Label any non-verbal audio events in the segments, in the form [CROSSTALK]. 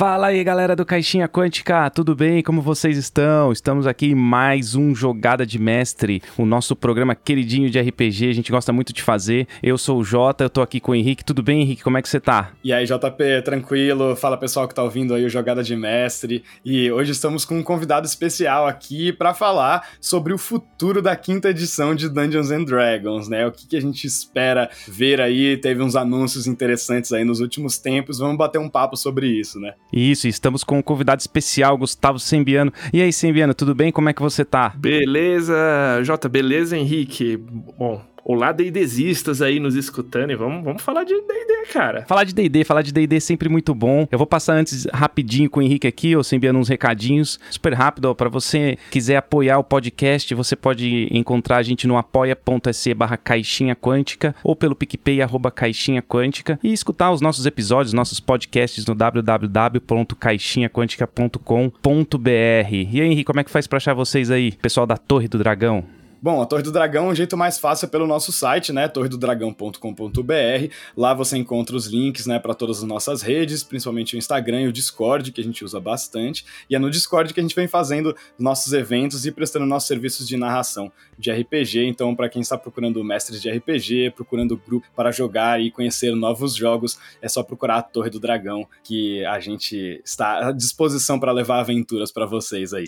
Fala aí, galera do Caixinha Quântica, tudo bem? Como vocês estão? Estamos aqui em mais um Jogada de Mestre, o nosso programa queridinho de RPG, a gente gosta muito de fazer. Eu sou o Jota, eu tô aqui com o Henrique. Tudo bem, Henrique? Como é que você tá? E aí, JP, tranquilo? Fala pessoal que tá ouvindo aí o Jogada de Mestre. E hoje estamos com um convidado especial aqui para falar sobre o futuro da quinta edição de Dungeons and Dragons, né? O que, que a gente espera ver aí? Teve uns anúncios interessantes aí nos últimos tempos. Vamos bater um papo sobre isso, né? Isso, estamos com um convidado especial, Gustavo Sembiano. E aí, Sembiano, tudo bem? Como é que você tá? Beleza, Jota, beleza, Henrique? Bom, Olá, D&Dzistas aí nos escutando e vamos, vamos falar de D&D, cara. Falar de D&D, falar de D&D é sempre muito bom. Eu vou passar antes rapidinho com o Henrique aqui, ou enviando uns recadinhos, super rápido, para você quiser apoiar o podcast, você pode encontrar a gente no apoia.se barra caixinha quântica ou pelo PicPay arroba caixinha quântica e escutar os nossos episódios, nossos podcasts no www.caixinhaquântica.com.br. E aí, Henrique, como é que faz para achar vocês aí, pessoal da Torre do Dragão? Bom, a Torre do Dragão, o jeito mais fácil é pelo nosso site, né, torredodragão.com.br. Lá você encontra os links, né, para todas as nossas redes, principalmente o Instagram e o Discord, que a gente usa bastante. E é no Discord que a gente vem fazendo nossos eventos e prestando nossos serviços de narração de RPG. Então, para quem está procurando mestres de RPG, procurando grupo para jogar e conhecer novos jogos, é só procurar a Torre do Dragão, que a gente está à disposição para levar aventuras para vocês aí.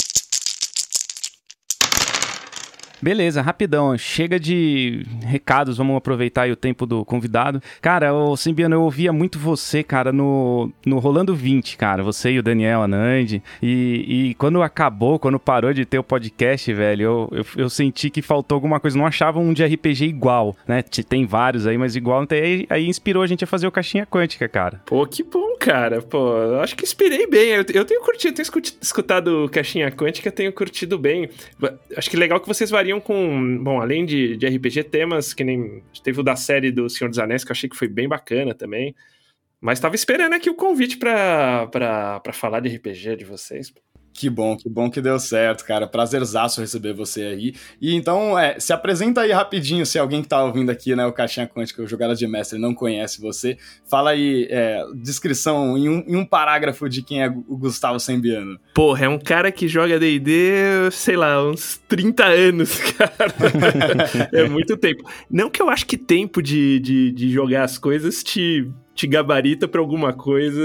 Beleza, rapidão. Chega de recados, vamos aproveitar o tempo do convidado. Cara, o Simbiano, eu ouvia muito você, cara, no, no Rolando 20, cara. Você e o Daniel Anandi. E, e quando acabou, quando parou de ter o podcast, velho, eu, eu, eu, senti que faltou alguma coisa. Não achava um de RPG igual, né? Tem vários aí, mas igual tem. Aí, aí inspirou a gente a fazer o Caixinha Quântica, cara. Pô, que bom, cara. Pô, acho que inspirei bem. Eu, eu tenho curtido, tenho escutado Caixinha Quântica, tenho curtido bem. Acho que legal que vocês variam com, bom, além de, de RPG, temas que nem. Teve o da série do Senhor dos Anéis, que eu achei que foi bem bacana também. Mas tava esperando aqui o convite pra, pra falar de RPG de vocês. Que bom, que bom que deu certo, cara. Prazerzaço receber você aí. E então, é, se apresenta aí rapidinho, se alguém que tá ouvindo aqui, né, o Caixinha Quântica, o Jogada de Mestre, não conhece você. Fala aí, é, descrição em um, em um, parágrafo de quem é o Gustavo Sembiano. Porra, é um cara que joga D&D, sei lá, uns 30 anos, [LAUGHS] cara. é muito tempo. Não que eu acho que tempo de, de, de jogar as coisas te te gabarita para alguma coisa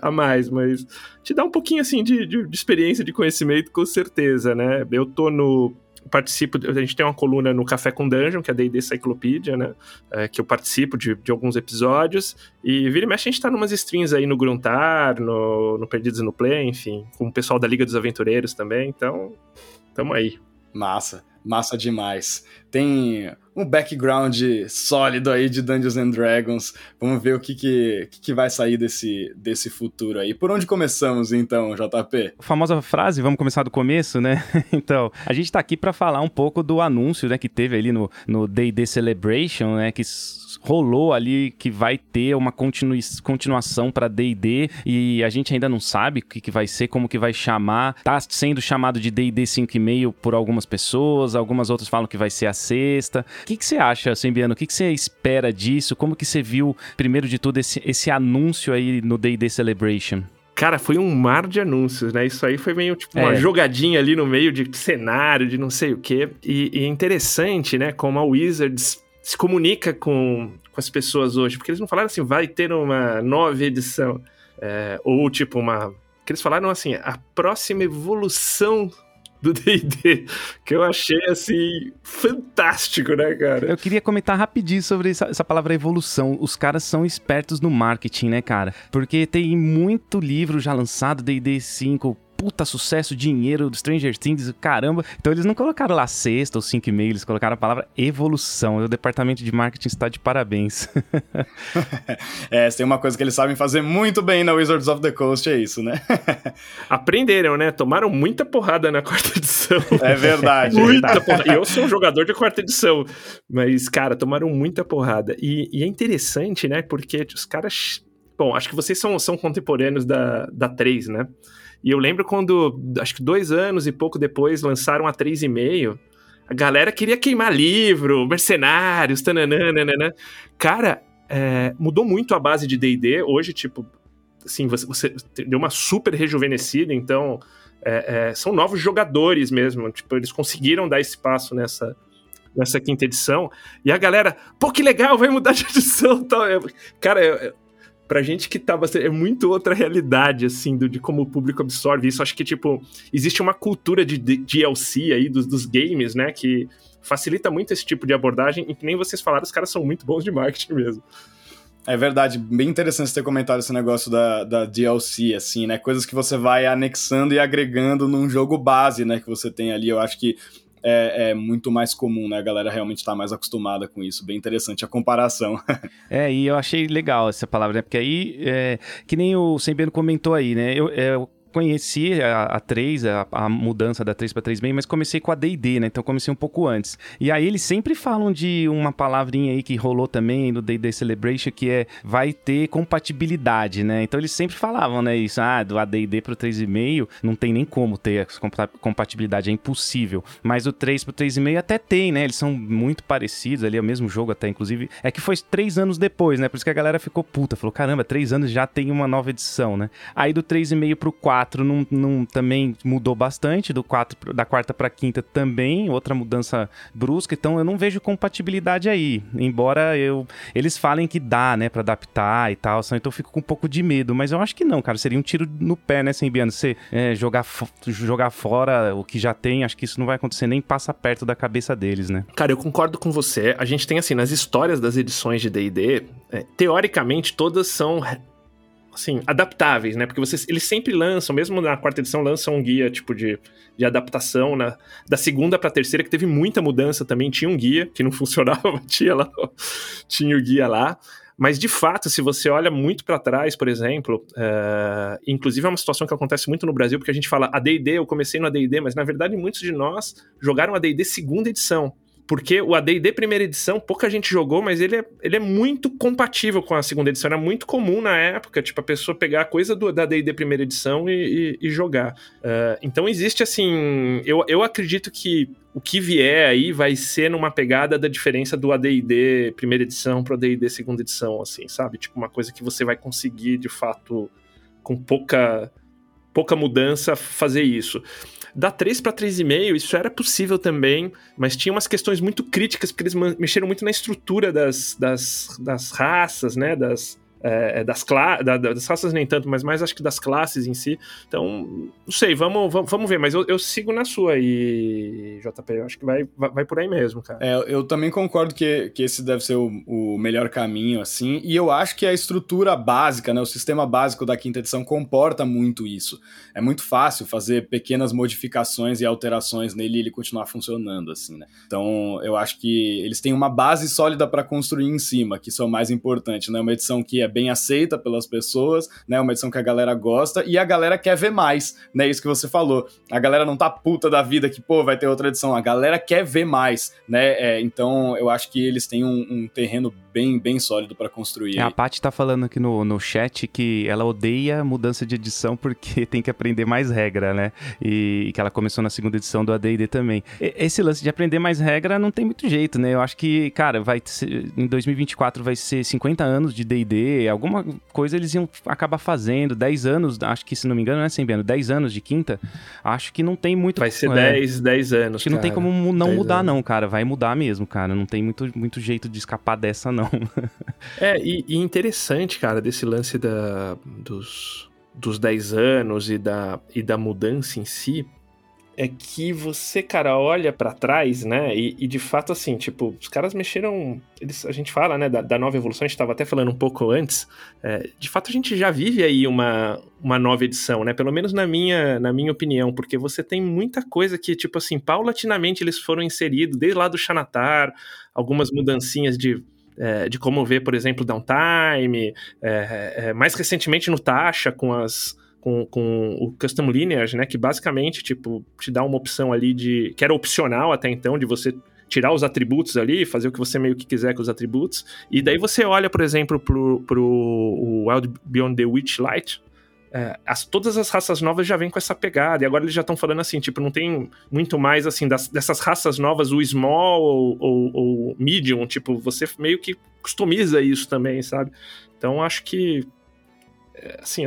a mais, mas te dá um pouquinho assim de, de, de, experiência, de conhecimento, com certeza, né? Eu tô no. Participo, a gente tem uma coluna no Café com Dungeon, que é a D&D Cyclopedia, né? É, que eu participo de, de alguns episódios. E vira e mexe, a gente tá numas streams aí no Gruntar, no, no Perdidos no Play, enfim, com o pessoal da Liga dos Aventureiros também. Então, tamo aí. Massa, massa demais. Tem um background sólido aí de Dungeons and Dragons. Vamos ver o que, que, que, vai sair desse, desse futuro aí. Por onde começamos então, JP? A famosa frase, vamos começar do começo, né? [LAUGHS] então, a gente tá aqui para falar um pouco do anúncio, né, que teve ali no no D&D Celebration, né, que rolou ali que vai ter uma continu continuação para D&D e a gente ainda não sabe o que, que vai ser, como que vai chamar. Tá sendo chamado de D&D 5.5 por algumas pessoas, algumas outras falam que vai ser a sexta. O que, que você acha, Sembiano? O que, que você espera disso? Como que você viu, primeiro de tudo, esse, esse anúncio aí no D&D Celebration? Cara, foi um mar de anúncios, né? Isso aí foi meio tipo uma é. jogadinha ali no meio de cenário, de não sei o quê. E, e é interessante, né? Como a Wizards se comunica com, com as pessoas hoje, porque eles não falaram assim, vai ter uma nova edição, é, ou tipo uma. Que eles falaram assim, a próxima evolução do D&D, que eu achei, assim, fantástico, né, cara? Eu queria comentar rapidinho sobre essa, essa, palavra evolução. Os caras são espertos no marketing, né, cara? Porque tem muito livro já lançado, D&D 5, puta sucesso, dinheiro do Stranger Things, caramba. Então eles não colocaram lá sexta ou cinco e meio, eles colocaram a palavra evolução. O departamento de marketing está de parabéns. [LAUGHS] é, tem uma coisa que eles sabem fazer muito bem na Wizards of the Coast, é isso, né? [LAUGHS] Aprenderam, né? Tomaram muita porrada na quarta edição. É verdade. [LAUGHS] muita porrada. Eu sou um jogador de quarta edição, mas, cara, tomaram muita porrada. E, e é interessante, né? Porque os caras. Bom, acho que vocês são, são contemporâneos da, da 3, né? E eu lembro quando, acho que dois anos e pouco depois, lançaram a 3,5. A galera queria queimar livro, mercenários, tananã, Cara, é, mudou muito a base de D&D. Hoje, tipo, assim, você, você deu uma super rejuvenescida, então é, é, são novos jogadores mesmo. Tipo, eles conseguiram dar esse passo nessa, nessa quinta edição. E a galera, pô, que legal, vai mudar de edição [LAUGHS] tal. Cara, pra gente que tava. É muito outra realidade, assim, do, de como o público absorve isso. Acho que, tipo, existe uma cultura de, de DLC aí dos, dos games, né? Que facilita muito esse tipo de abordagem. E que nem vocês falaram, os caras são muito bons de marketing mesmo. É verdade, bem interessante ter comentado esse negócio da, da DLC, assim, né? Coisas que você vai anexando e agregando num jogo base, né? Que você tem ali. Eu acho que é, é, muito mais comum, né? A galera realmente está mais acostumada com isso. Bem interessante a comparação. [LAUGHS] é, e eu achei legal essa palavra, né? Porque aí, é, que nem o Sembeno comentou aí, né? Eu, é, conheci a, a 3, a, a, mudança da 3 para 3.6, mas comecei com a D&D, né? Então comecei um pouco antes. E aí eles sempre falam de uma palavrinha aí que rolou também no D&D Celebration, que é vai ter compatibilidade, né? Então eles sempre falavam, né? Isso, ah, do AD&D pro 3.5 não tem nem como ter compatibilidade, é impossível. Mas o 3 pro 3.5 até tem, né? Eles são muito parecidos ali, é o mesmo jogo até, inclusive. É que foi três anos depois, né? Por isso que a galera ficou puta, falou, caramba, três anos já tem uma nova edição, né? Aí do 3.5 pro 4 4 não, não, também mudou bastante, do 4, da quarta para quinta também, outra mudança brusca, então eu não vejo compatibilidade aí. Embora eu eles falem que dá, né, para adaptar e tal, então eu fico com um pouco de medo, mas eu acho que não, cara, seria um tiro no pé, né, Sembiano? Você é, jogar, jogar fora o que já tem, acho que isso não vai acontecer nem passa perto da cabeça deles, né? Cara, eu concordo com você. A gente tem, assim, nas histórias das edições de D&D, é, teoricamente todas são assim, adaptáveis, né? Porque vocês, eles sempre lançam, mesmo na quarta edição, lançam um guia, tipo, de, de adaptação. Na, da segunda pra terceira, que teve muita mudança também, tinha um guia que não [LAUGHS] funcionava, tinha lá, tinha o guia lá. Mas, de fato, se você olha muito para trás, por exemplo, uh, inclusive é uma situação que acontece muito no Brasil, porque a gente fala AD&D, eu comecei no AD&D, mas, na verdade, muitos de nós jogaram AD&D segunda edição. Porque o AD&D primeira edição, pouca gente jogou, mas ele é, ele é muito compatível com a segunda edição. Era muito comum na época, tipo, a pessoa pegar a coisa do, da AD&D primeira edição e, e, e jogar. Uh, então existe, assim... Eu, eu acredito que o que vier aí vai ser numa pegada da diferença do AD&D primeira edição pro AD&D segunda edição, assim, sabe? Tipo, uma coisa que você vai conseguir, de fato, com pouca pouca mudança fazer isso. Da 3 para 3,5, isso era possível também, mas tinha umas questões muito críticas, porque eles mexeram muito na estrutura das, das, das raças, né? Das, é, é das, da, das raças nem tanto, mas mais acho que das classes em si. Então, não sei, vamos, vamos, vamos ver, mas eu, eu sigo na sua aí, JP. Eu acho que vai, vai, vai, por aí mesmo, cara. É, eu também concordo que, que esse deve ser o, o melhor caminho, assim, e eu acho que a estrutura básica, né, o sistema básico da quinta edição comporta muito isso. É muito fácil fazer pequenas modificações e alterações nele e ele continuar funcionando, assim, né? Então, eu acho que eles têm uma base sólida para construir em cima, que isso é o mais importante, né? Uma edição que é bem aceita pelas pessoas, né? Uma edição que a galera gosta e a galera quer ver mais, né? Isso que você falou. A galera não tá puta da vida que, pô, vai ter outra edição. A galera quer ver mais, né? É, então eu acho que eles têm um, um terreno bem, bem sólido para construir. É, a Paty tá falando aqui no, no chat que ela odeia mudança de edição porque [LAUGHS] tem que aprender mais regra, né? E, e que ela começou na segunda edição do AD&D também. E, esse lance de aprender mais regra não tem muito jeito, né? Eu acho que, cara, vai ser, em 2024 vai ser 50 anos de D&D, alguma coisa eles iam acabar fazendo. 10 anos, acho que se não me engano, né, Sembiano? 10 anos de quinta, acho que não tem muito. Vai ser 10, é, 10 anos. Acho que não tem como não mudar, anos. não, cara. Vai mudar mesmo, cara. Não tem muito, muito jeito de escapar dessa, não. É, e, e interessante, cara, desse lance da, dos, dos 10 anos e da, e da mudança em si é que você, cara, olha para trás, né? E, e, de fato, assim, tipo, os caras mexeram. Eles, a gente fala, né, da, da nova evolução, a gente estava até falando um pouco antes. É, de fato, a gente já vive aí uma, uma nova edição, né? Pelo menos na minha, na minha opinião, porque você tem muita coisa que, tipo assim, paulatinamente eles foram inseridos, desde lá do Xanatar, algumas mudancinhas de é, de como ver, por exemplo, downtime, é, é, mais recentemente no Tasha, com as, com, com o Custom Lineage, né? Que basicamente, tipo, te dá uma opção ali de. que era opcional até então, de você tirar os atributos ali, fazer o que você meio que quiser com os atributos. E daí você olha, por exemplo, pro, pro o Wild Beyond the Witchlight. É, as, todas as raças novas já vêm com essa pegada, e agora eles já estão falando assim, tipo, não tem muito mais, assim, das, dessas raças novas, o small ou, ou, ou medium, tipo, você meio que customiza isso também, sabe? Então, acho que é, assim,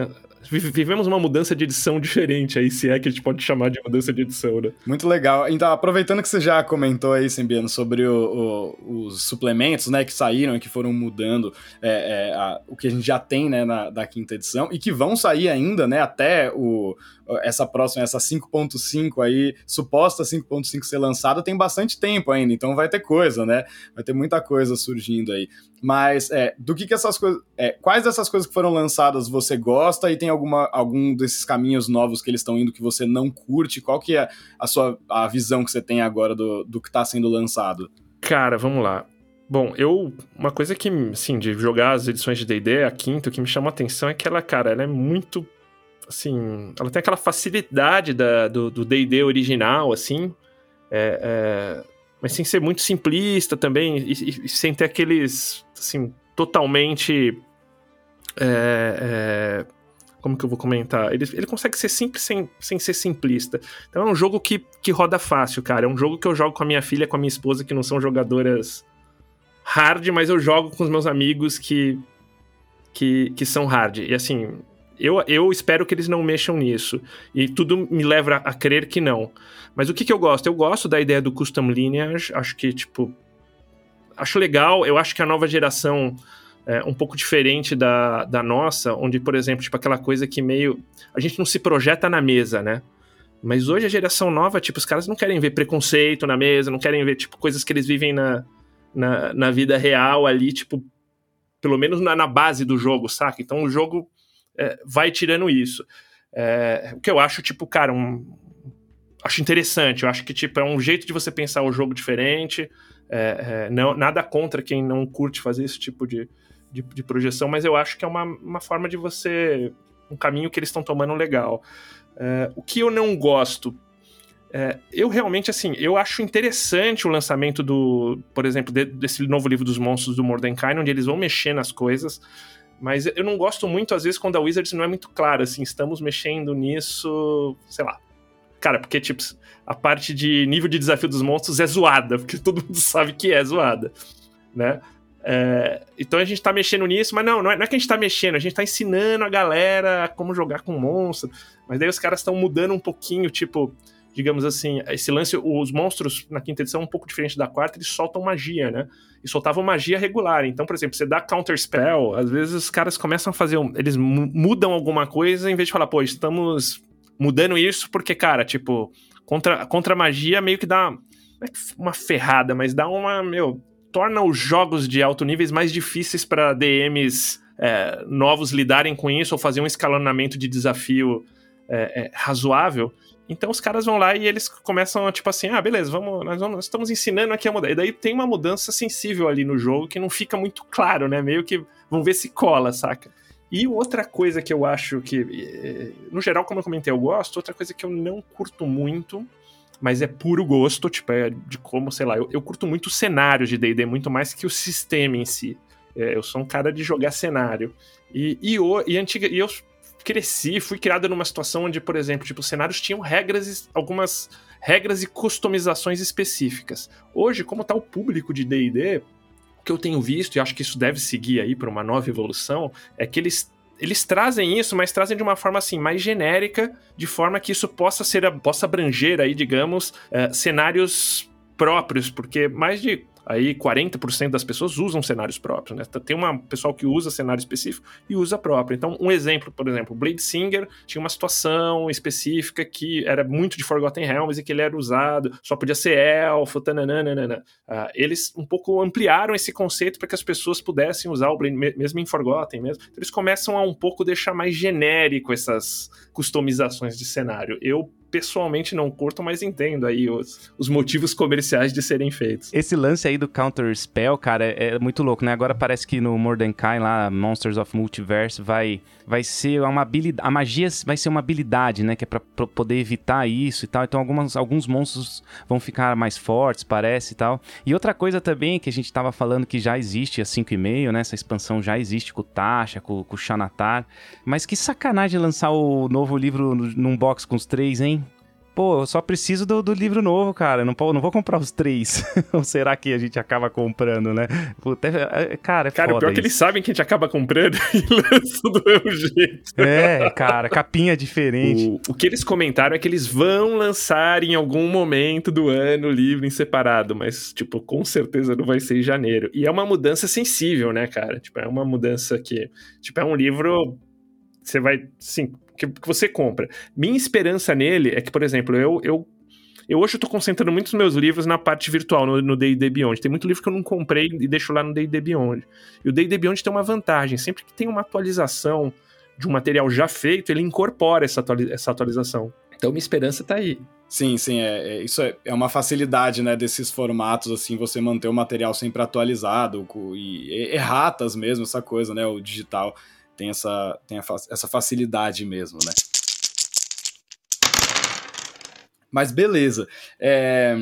vivemos uma mudança de edição diferente aí, se é que a gente pode chamar de mudança de edição, né? Muito legal. Então, aproveitando que você já comentou aí, Sembiano, sobre o, o, os suplementos, né, que saíram e que foram mudando é, é, a, o que a gente já tem, né, na, da quinta edição e que vão sair ainda, né, até o, essa próxima, essa 5.5 aí, suposta 5.5 ser lançada, tem bastante tempo ainda, então vai ter coisa, né? Vai ter muita coisa surgindo aí. Mas é, do que que essas coisas, é, quais dessas coisas que foram lançadas você gosta e tem alguma, algum desses caminhos novos que eles estão indo que você não curte? Qual que é a sua a visão que você tem agora do, do que está sendo lançado? Cara, vamos lá. Bom, eu. Uma coisa que, assim, de jogar as edições de DD, a quinta, o que me chama a atenção é que ela, cara, ela é muito assim, ela tem aquela facilidade da, do D&D original, assim, é, é, mas sem ser muito simplista também, e, e, sem ter aqueles, assim, totalmente... É, é, como que eu vou comentar? Ele, ele consegue ser simples sem, sem ser simplista. Então é um jogo que, que roda fácil, cara. É um jogo que eu jogo com a minha filha, com a minha esposa, que não são jogadoras hard, mas eu jogo com os meus amigos que, que, que são hard. E assim, eu, eu espero que eles não mexam nisso. E tudo me leva a, a crer que não. Mas o que, que eu gosto? Eu gosto da ideia do custom lineage. Acho que, tipo. Acho legal. Eu acho que a nova geração é um pouco diferente da, da nossa, onde, por exemplo, tipo, aquela coisa que meio. A gente não se projeta na mesa, né? Mas hoje a geração nova, tipo, os caras não querem ver preconceito na mesa, não querem ver, tipo, coisas que eles vivem na, na, na vida real ali, tipo, pelo menos na, na base do jogo, saca? Então o jogo é, vai tirando isso. É, o que eu acho, tipo, cara, um, acho interessante. Eu acho que, tipo, é um jeito de você pensar o jogo diferente. É, é, não, nada contra quem não curte fazer esse tipo de, de, de, projeção, mas eu acho que é uma, uma forma de você. um caminho que eles estão tomando legal. É, o que eu não gosto. É, eu realmente, assim, eu acho interessante o lançamento do, por exemplo, de, desse novo livro dos monstros do Mordecai, onde eles vão mexer nas coisas. Mas eu não gosto muito, às vezes, quando a Wizards não é muito clara, assim, estamos mexendo nisso, sei lá. Cara, porque, tipo, a parte de nível de desafio dos monstros é zoada, [LAUGHS] porque todo mundo sabe que é zoada, né? É, então a gente tá mexendo nisso, mas não, não é, não é, que a gente tá mexendo, a gente tá ensinando a galera como jogar com monstro. Mas daí os caras estão mudando um pouquinho, tipo, digamos assim, esse lance, os monstros na quinta edição, um pouco diferente da quarta, eles soltam magia, né? E soltavam magia regular. Então, por exemplo, você dá counter spell, às vezes os caras começam a fazer. Um, eles mudam alguma coisa em vez de falar, pô, estamos mudando isso porque, cara, tipo, contra, contra magia meio que dá. É uma ferrada, mas dá uma. Meu, torna os jogos de alto níveis mais difíceis para DMs é, novos lidarem com isso ou fazer um escalonamento de desafio é, é, razoável. Então os caras vão lá e eles começam, tipo assim, ah, beleza, vamos, nós, vamos, nós estamos ensinando aqui a mudar. E daí tem uma mudança sensível ali no jogo que não fica muito claro, né? Meio que vamos ver se cola, saca? E outra coisa que eu acho que, eh, no geral, como eu comentei, eu gosto, outra coisa que eu não curto muito, mas é puro gosto, tipo, é de como, sei lá, eu, eu curto muito o cenário de D&D, muito mais que o sistema em si. É, eu sou um cara de jogar cenário. E, e, o, e, antiga, e eu cresci, fui criado numa situação onde, por exemplo, tipo, os cenários tinham regras, algumas regras e customizações específicas. Hoje, como está o público de D&D, que eu tenho visto, e acho que isso deve seguir aí para uma nova evolução, é que eles eles trazem isso, mas trazem de uma forma assim mais genérica, de forma que isso possa ser possa abranger aí, digamos, uh, cenários próprios, porque mais de aí 40% das pessoas usam cenários próprios, né? Tem um pessoal que usa cenário específico e usa próprio. Então, um exemplo, por exemplo, Blade Singer tinha uma situação específica que era muito de Forgotten Realms e que ele era usado, só podia ser elfo, tananana. Uh, eles um pouco ampliaram esse conceito para que as pessoas pudessem usar o Blade, mesmo em Forgotten mesmo. Então, eles começam a um pouco deixar mais genérico essas customizações de cenário. Eu pessoalmente não curto, mas entendo aí os, os motivos comerciais de serem feitos. Esse lance aí do Counter Spell, cara, é, é muito louco, né? Agora parece que no Mordecai, lá, Monsters of Multiverse, vai, vai ser uma habilidade. A magia vai ser uma habilidade, né? Que é pra, pra poder evitar isso e tal. Então algumas, alguns monstros vão ficar mais fortes, parece e tal. E outra coisa também que a gente tava falando que já existe a 5,5, né? Essa expansão já existe com o Tasha, com, com o Xanatar. Mas que sacanagem lançar o novo livro num box com os três, hein? Pô, eu só preciso do, do livro novo, cara. Eu não, não vou comprar os três. [LAUGHS] Ou será que a gente acaba comprando, né? Puta, é, é, cara, é Cara, o pior é que eles sabem que a gente acaba comprando [LAUGHS] e lançam do mesmo jeito. É, cara, capinha diferente. O, o que eles comentaram é que eles vão lançar em algum momento do ano o livro em separado, mas, tipo, com certeza não vai ser em janeiro. E é uma mudança sensível, né, cara? Tipo, é uma mudança que. Tipo, é um livro. Você vai. Sim, que, que você compra. Minha esperança nele é que, por exemplo, eu, eu eu hoje estou concentrando muitos meus livros na parte virtual, no D&D Beyond. Tem muito livro que eu não comprei e deixo lá no D&D Beyond. E o D&D Beyond tem uma vantagem. Sempre que tem uma atualização de um material já feito, ele incorpora essa, atualiza essa atualização. Então, minha esperança está aí. Sim, sim, é, é, isso é, é uma facilidade, né, desses formatos, assim, você manter o material sempre atualizado, e erratas mesmo, essa coisa, né, o digital tem essa, tem essa facilidade mesmo, né. Mas beleza. É,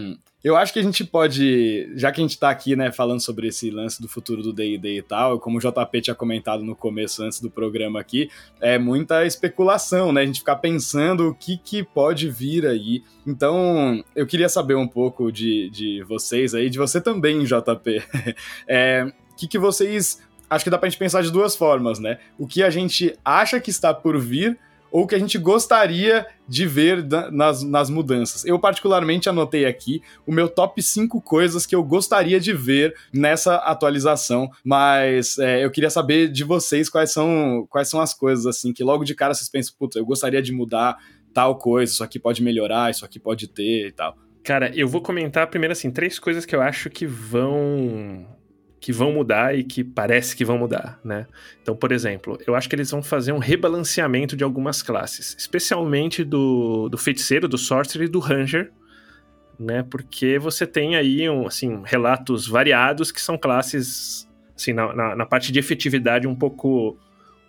eu acho que a gente pode, já que a gente tá aqui, né, falando sobre esse lance do futuro do D&D e tal, como o JP tinha comentado no começo, antes do programa aqui, é muita especulação, né, a gente ficar pensando o que que pode vir aí. Então, eu queria saber um pouco de, de vocês aí, de você também, JP. [LAUGHS] é, o que que vocês acho que dá pra gente pensar de duas formas, né? O que a gente acha que está por vir ou o que a gente gostaria de ver nas, nas mudanças. Eu, particularmente, anotei aqui o meu top 5 coisas que eu gostaria de ver nessa atualização, mas é, eu queria saber de vocês quais são, quais são as coisas, assim, que logo de cara vocês pensam, puta, eu gostaria de mudar tal coisa, isso aqui pode melhorar, isso aqui pode ter e tal. Cara, eu vou comentar primeiro, assim, três coisas que eu acho que vão que vão mudar e que parece que vão mudar, né? Então, por exemplo, eu acho que eles vão fazer um rebalanceamento de algumas classes, especialmente do, do feiticeiro, do sorcerer e do ranger, né? Porque você tem aí, um, assim, relatos variados que são classes, assim, na, na, na parte de efetividade um pouco,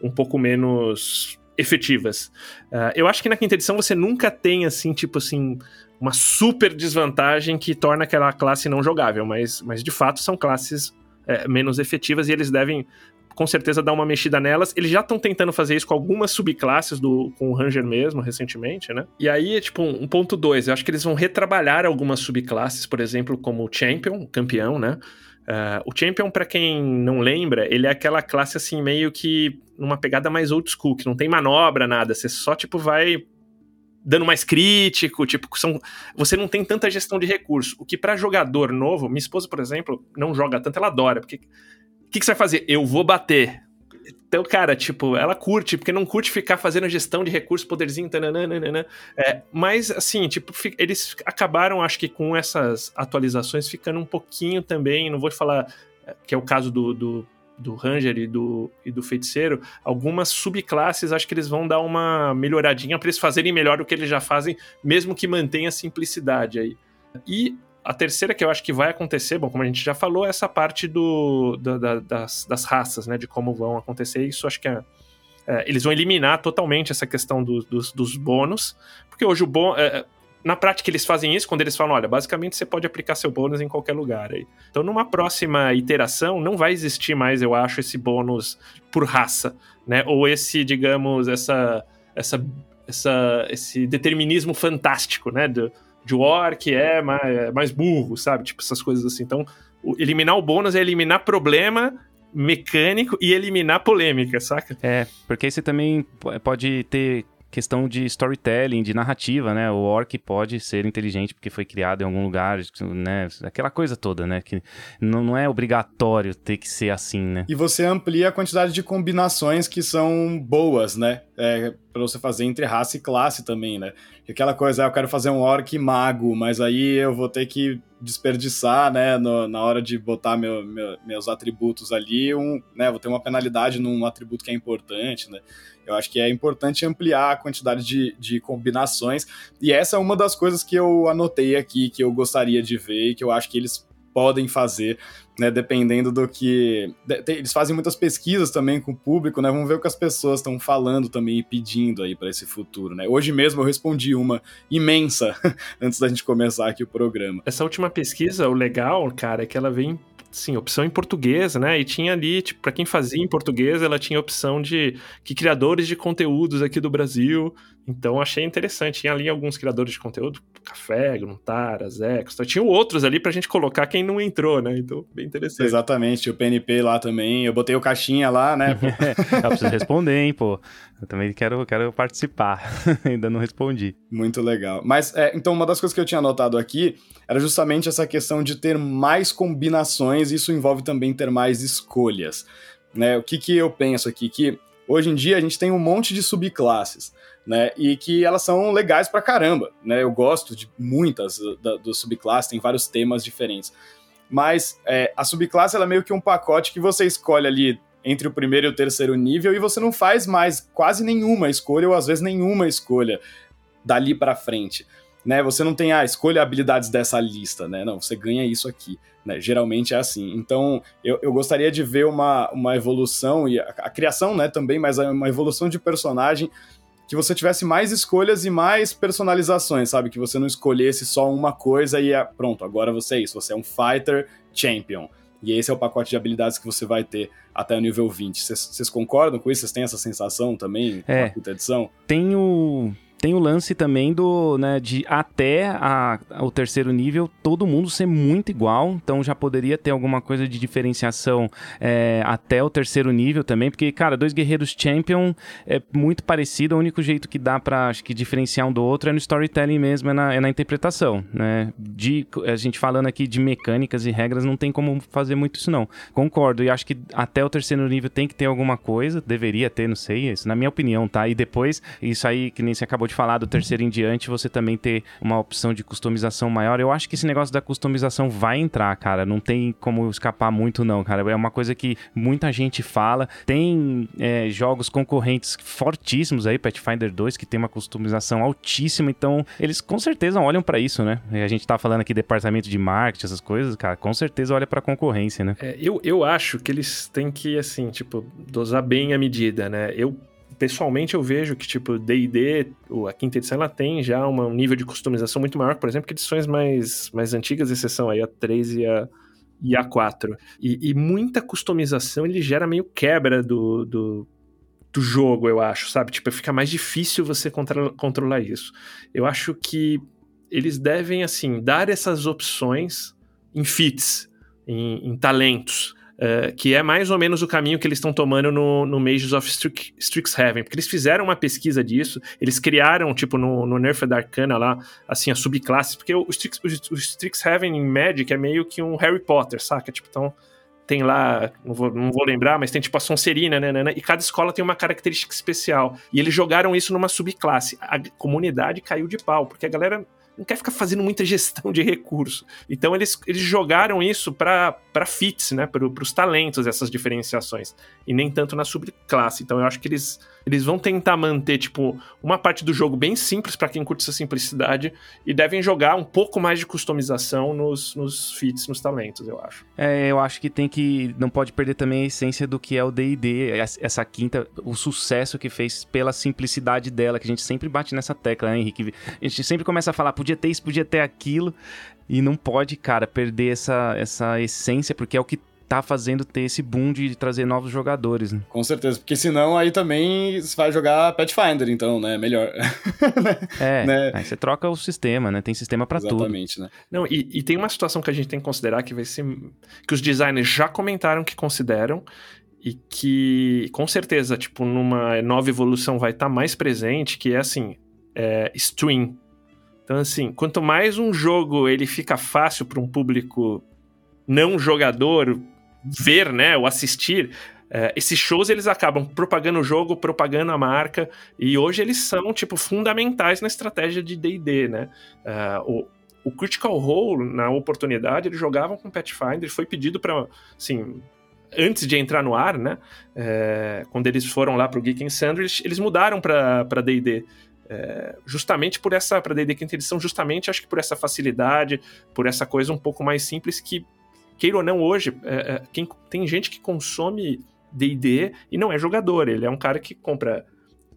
um pouco menos efetivas. Uh, eu acho que na quinta edição você nunca tem, assim, tipo assim, uma super desvantagem que torna aquela classe não jogável, mas, mas de fato são classes é, menos efetivas e eles devem com certeza dar uma mexida nelas. Eles já estão tentando fazer isso com algumas subclasses do com o Ranger mesmo, recentemente, né? E aí, tipo, um, um ponto dois, eu acho que eles vão retrabalhar algumas subclasses, por exemplo, como o Champion, campeão, né? Uh, o Champion, para quem não lembra, ele é aquela classe assim, meio que numa pegada mais old school, que não tem manobra, nada. Você só, tipo, vai dando mais crítico, tipo, são, você não tem tanta gestão de recurso. O que para jogador novo, minha esposa, por exemplo, não joga tanto, ela adora, porque o que, que, você vai fazer? Eu vou bater. Então, cara, tipo, ela curte, porque não curte ficar fazendo gestão de recurso, poderzinho, tananana, é, mas, assim, tipo, eles acabaram, acho que com essas atualizações, ficando um pouquinho também, não vou falar é, que é o caso do, do do Ranger e do, e do Feiticeiro, algumas subclasses acho que eles vão dar uma melhoradinha para eles fazerem melhor o que eles já fazem, mesmo que mantenha a simplicidade aí. E a terceira que eu acho que vai acontecer, bom, como a gente já falou, é essa parte do, da, da, das, das raças, né, de como vão acontecer. Isso acho que é, é, eles vão eliminar totalmente essa questão do, dos, dos bônus, porque hoje o bônus. É, na prática, eles fazem isso quando eles falam: olha, basicamente você pode aplicar seu bônus em qualquer lugar aí. Então, numa próxima iteração, não vai existir mais, eu acho, esse bônus por raça, né? Ou esse, digamos, essa, essa, essa, esse determinismo fantástico, né? Do, de orc é mais, é mais burro, sabe? Tipo, essas coisas assim. Então, eliminar o bônus é eliminar problema mecânico e eliminar polêmica, saca? É, porque você também pode ter questão de storytelling, de narrativa, né? O orc pode ser inteligente porque foi criado em algum lugar, né? Aquela coisa toda, né? Que não, é obrigatório ter que ser assim, né? E você amplia a quantidade de combinações que são boas, né? É, para você fazer entre raça e classe também, né? Aquela coisa, ah, eu quero fazer um orc mago, mas aí eu vou ter que desperdiçar, né, no, na hora de botar meu, meu, meus atributos ali, um, né, vou ter uma penalidade num atributo que é importante, né? Eu acho que é importante ampliar a quantidade de, de combinações, e essa é uma das coisas que eu anotei aqui, que eu gostaria de ver e que eu acho que eles podem fazer, né, dependendo do que... Eles fazem muitas pesquisas também com o público, né, vamos ver o que as pessoas estão falando também e pedindo aí para esse futuro, né. Hoje mesmo eu respondi uma imensa [LAUGHS] antes da gente começar aqui o programa. Essa última pesquisa, o legal, cara, é que ela vem sim, opção em português, né? E tinha ali, tipo, para quem fazia em português, ela tinha opção de que criadores de conteúdos aqui do Brasil Então achei interessante. Tinha ali alguns criadores de conteúdo, Café, Gruntara, Zex. Tinha outros ali pra gente colocar quem não entrou, né? Então, bem interessante. Exatamente, o PNP lá também. Eu botei o caixinha lá, né? [LAUGHS] eu preciso responder, hein, pô. Eu também quero, quero participar. [LAUGHS] Ainda não respondi. Muito legal. Mas, é, então, uma das coisas que eu tinha anotado aqui era justamente essa questão de ter mais combinações. Isso envolve também ter mais escolhas. Né? O que, que eu penso aqui? Que hoje em dia a gente tem um monte de subclasses né? E que elas são legais pra caramba, né? Eu gosto de muitas da, do subclasse, tem vários temas diferentes. Mas é, a subclasse ela é meio que um pacote que você escolhe ali entre o primeiro e o terceiro nível e você não faz mais quase nenhuma escolha ou às vezes nenhuma escolha dali para frente. Né, você não tem, ah, escolha habilidades dessa lista, né? Não, você ganha isso aqui, né? Geralmente é assim. Então, eu, eu gostaria de ver uma, uma evolução, e a, a criação, né, também, mas uma evolução de personagem que você tivesse mais escolhas e mais personalizações, sabe? Que você não escolhesse só uma coisa e é, pronto, agora você é isso, você é um fighter champion. E esse é o pacote de habilidades que você vai ter até o nível 20. Vocês concordam com isso? Vocês têm essa sensação também é, a quinta edição? Tem o tem o lance também do, né, de até a, o terceiro nível todo mundo ser muito igual, então já poderia ter alguma coisa de diferenciação é, até o terceiro nível também, porque, cara, dois guerreiros champion é muito parecido, o único jeito que dá pra, acho que, diferenciar um do outro é no storytelling mesmo, é na, é na interpretação, né, de, a gente falando aqui de mecânicas e regras, não tem como fazer muito isso não, concordo, e acho que até o terceiro nível tem que ter alguma coisa, deveria ter, não sei, isso na minha opinião, tá, e depois, isso aí que nem você acabou de falar do terceiro em diante, você também ter uma opção de customização maior. Eu acho que esse negócio da customização vai entrar, cara. Não tem como escapar muito, não, cara. É uma coisa que muita gente fala. Tem é, jogos concorrentes fortíssimos aí, Pathfinder 2, que tem uma customização altíssima. Então, eles com certeza olham para isso, né? A gente tá falando aqui departamento de marketing, essas coisas, cara. Com certeza olha pra concorrência, né? É, eu, eu acho que eles têm que, assim, tipo, dosar bem a medida, né? Eu pessoalmente eu vejo que, tipo, D&D, a quinta edição, ela tem já um nível de customização muito maior, por exemplo, que edições mais, mais antigas, exceção aí a 3 e a, e a 4. E, e muita customização, ele gera meio quebra do, do, do jogo, eu acho, sabe? Tipo, fica mais difícil você contra, controlar isso. Eu acho que eles devem, assim, dar essas opções em fits, em, em talentos, Uh, que é mais ou menos o caminho que eles estão tomando no, no Mages of Strixhaven, porque eles fizeram uma pesquisa disso, eles criaram, tipo, no, no da Arcana lá, assim, a subclasse, porque o, Strix, o, o Strixhaven em Magic é meio que um Harry Potter, saca? Tipo, então tem lá, não vou, não vou lembrar, mas tem tipo a Sonserina, né, né, né, e cada escola tem uma característica especial. E eles jogaram isso numa subclasse. A comunidade caiu de pau, porque a galera não quer ficar fazendo muita [LAUGHS] gestão de recurso. Então eles, eles jogaram isso para fits, né, para os talentos, essas diferenciações, e nem tanto na subclasse. Então eu acho que eles eles vão tentar manter, tipo, uma parte do jogo bem simples para quem curte essa simplicidade e devem jogar um pouco mais de customização nos, nos feats, nos talentos, eu acho. É, eu acho que tem que. Não pode perder também a essência do que é o DD, essa quinta, o sucesso que fez pela simplicidade dela, que a gente sempre bate nessa tecla, né, Henrique? A gente sempre começa a falar, podia ter isso, podia ter aquilo, e não pode, cara, perder essa, essa essência, porque é o que tá fazendo ter esse boom de trazer novos jogadores, né? Com certeza, porque senão aí também você vai jogar Pathfinder, então, né? Melhor. [LAUGHS] é, né? aí você troca o sistema, né? Tem sistema para tudo. Exatamente, né? Não, e, e tem uma situação que a gente tem que considerar que vai ser... que os designers já comentaram que consideram e que, com certeza, tipo, numa nova evolução vai estar tá mais presente, que é, assim, é, stream. Então, assim, quanto mais um jogo ele fica fácil para um público não jogador ver, né, ou assistir, é, esses shows eles acabam propagando o jogo, propagando a marca, e hoje eles são, tipo, fundamentais na estratégia de D&D, né? É, o, o Critical Role, na oportunidade, eles jogavam com Pathfinder, foi pedido para, assim, antes de entrar no ar, né? É, quando eles foram lá para o Geek and Sandwich, eles mudaram para D&D. É, justamente por essa, para D&D quinta edição, justamente acho que por essa facilidade, por essa coisa um pouco mais simples que queira ou não, hoje, é, é, quem, tem gente que consome D&D e não é jogador, ele é um cara que compra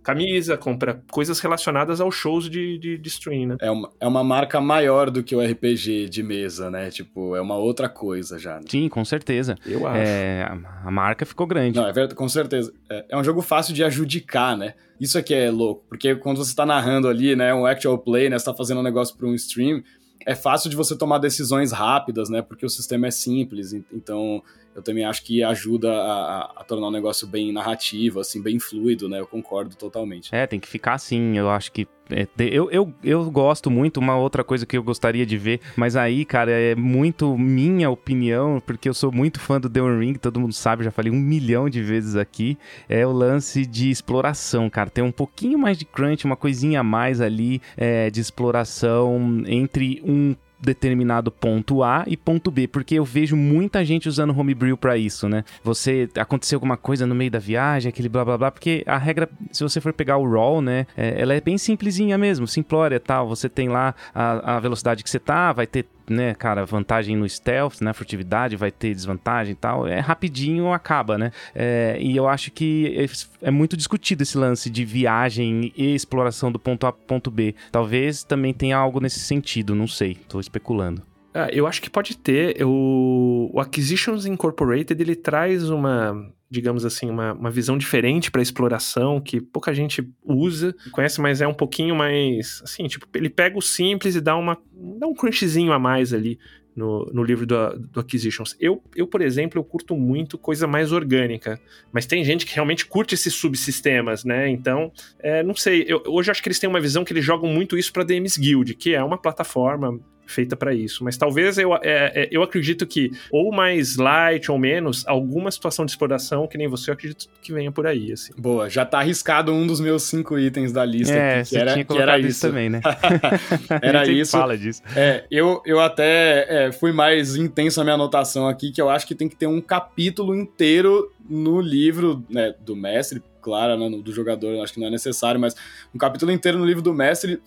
camisa, compra coisas relacionadas aos shows de, de, de stream, né? É uma, é uma marca maior do que o RPG de mesa, né? Tipo, é uma outra coisa já. Né? Sim, com certeza. Eu acho. É, a marca ficou grande. Não, é verdade, com certeza. É, é um jogo fácil de adjudicar, né? Isso aqui é louco, porque quando você tá narrando ali, né, um actual play, né, você tá fazendo um negócio para um stream, é fácil de você tomar decisões rápidas, né, porque o sistema é simples, então eu também acho que ajuda a, a, tornar o negócio bem narrativo, assim, bem fluido, né? Eu concordo totalmente. É, tem que ficar assim. Eu acho que é, eu, eu, eu gosto muito, uma outra coisa que eu gostaria de ver, mas aí, cara, é muito minha opinião, porque eu sou muito fã do The One Ring, todo mundo sabe, já falei um milhão de vezes aqui, é o lance de exploração, cara. Tem um pouquinho mais de crunch, uma coisinha a mais ali é, de exploração entre um determinado ponto A e ponto B, porque eu vejo muita gente usando homebrew para isso, né? Você aconteceu alguma coisa no meio da viagem, aquele blá blá blá, porque a regra, se você for pegar o roll, né, é, ela é bem simplesinha mesmo, simplória tal. Você tem lá a, a velocidade que você tá, vai ter né, cara, vantagem no stealth, né, furtividade, vai ter desvantagem e tal. É rapidinho, acaba, né? É, e eu acho que é, é muito discutido esse lance de viagem e exploração do ponto A ponto B. Talvez também tenha algo nesse sentido, não sei, tô especulando. Ah, eu acho que pode ter. O, o Acquisitions Incorporated ele traz uma, digamos assim, uma, uma visão diferente para exploração que pouca gente usa, conhece, mas é um pouquinho mais assim, tipo, ele pega o simples e dá uma dá um crunchzinho a mais ali no, no livro do, do Acquisitions. Eu, eu, por exemplo, eu curto muito coisa mais orgânica, mas tem gente que realmente curte esses subsistemas, né? Então, é, não sei, eu, hoje eu acho que eles têm uma visão que eles jogam muito isso para DMs Guild, que é uma plataforma feita para isso. Mas talvez eu, é, é, eu acredito que, ou mais light ou menos, alguma situação de exploração, que nem você, eu acredito que venha por aí. Assim. Boa, já tá arriscado um dos meus cinco itens da lista. É, aqui, que era, que era isso também, né? [LAUGHS] [LAUGHS] era isso. fala disso. É, eu, eu até é, fui mais intenso na minha anotação aqui, que eu acho que tem que ter um capítulo inteiro no livro né, do mestre, claro, né, do jogador, acho que não é necessário, mas um capítulo inteiro no livro do mestre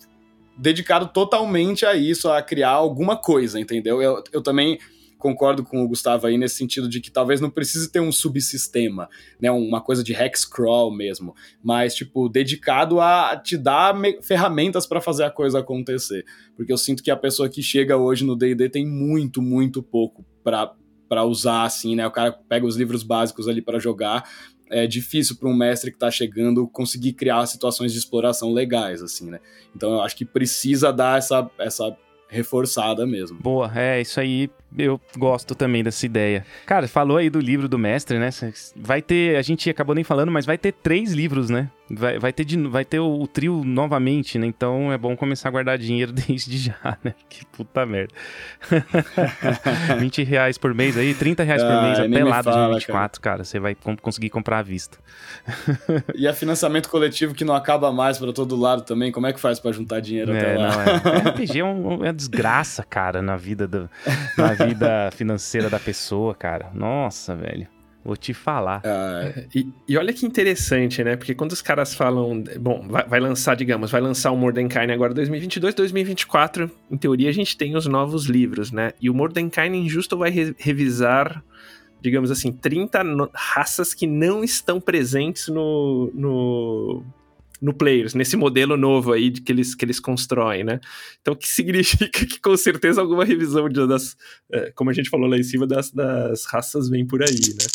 dedicado totalmente a isso, a criar alguma coisa, entendeu? Eu, eu também concordo com o Gustavo aí nesse sentido de que talvez não precise ter um subsistema, né, uma coisa de hex crawl mesmo, mas tipo dedicado a te dar ferramentas para fazer a coisa acontecer, porque eu sinto que a pessoa que chega hoje no D&D tem muito, muito pouco para para usar assim, né? O cara pega os livros básicos ali para jogar, é difícil para um mestre que está chegando conseguir criar situações de exploração legais, assim, né? Então eu acho que precisa dar essa, essa reforçada mesmo. Boa, é isso aí eu gosto também dessa ideia. Cara, falou aí do livro do mestre, né? Vai ter, a gente acabou nem falando, mas vai ter três livros, né? Vai, vai ter, de, vai ter o, o, trio novamente, né? Então é bom começar a guardar dinheiro [LAUGHS] desde já, né? Que puta merda. [LAUGHS] 20 reais por mês aí, 30 reais por mês, até lá 2024, cara. Você vai conseguir comprar à vista. [LAUGHS] e a financiamento coletivo que não acaba mais para todo lado também, como é que faz para juntar dinheiro é, até lá? Não, é. RPG é, um, é uma desgraça, cara, na vida do, na vida financeira da pessoa, cara. Nossa, velho. Vou te falar. Ah, e, e, olha que interessante, né? Porque quando os caras falam, bom, vai, vai lançar, digamos, vai lançar o Mordenkainen agora 2022, 2024, em teoria a gente tem os novos livros, né? E o Mordenkainen justo vai re revisar, digamos assim, 30 raças que não estão presentes no, no no Players, nesse modelo novo aí que eles, que eles constroem, né? Então, o que significa que com certeza alguma revisão de, das, é, como a gente falou lá em cima, das, das raças vem por aí, né?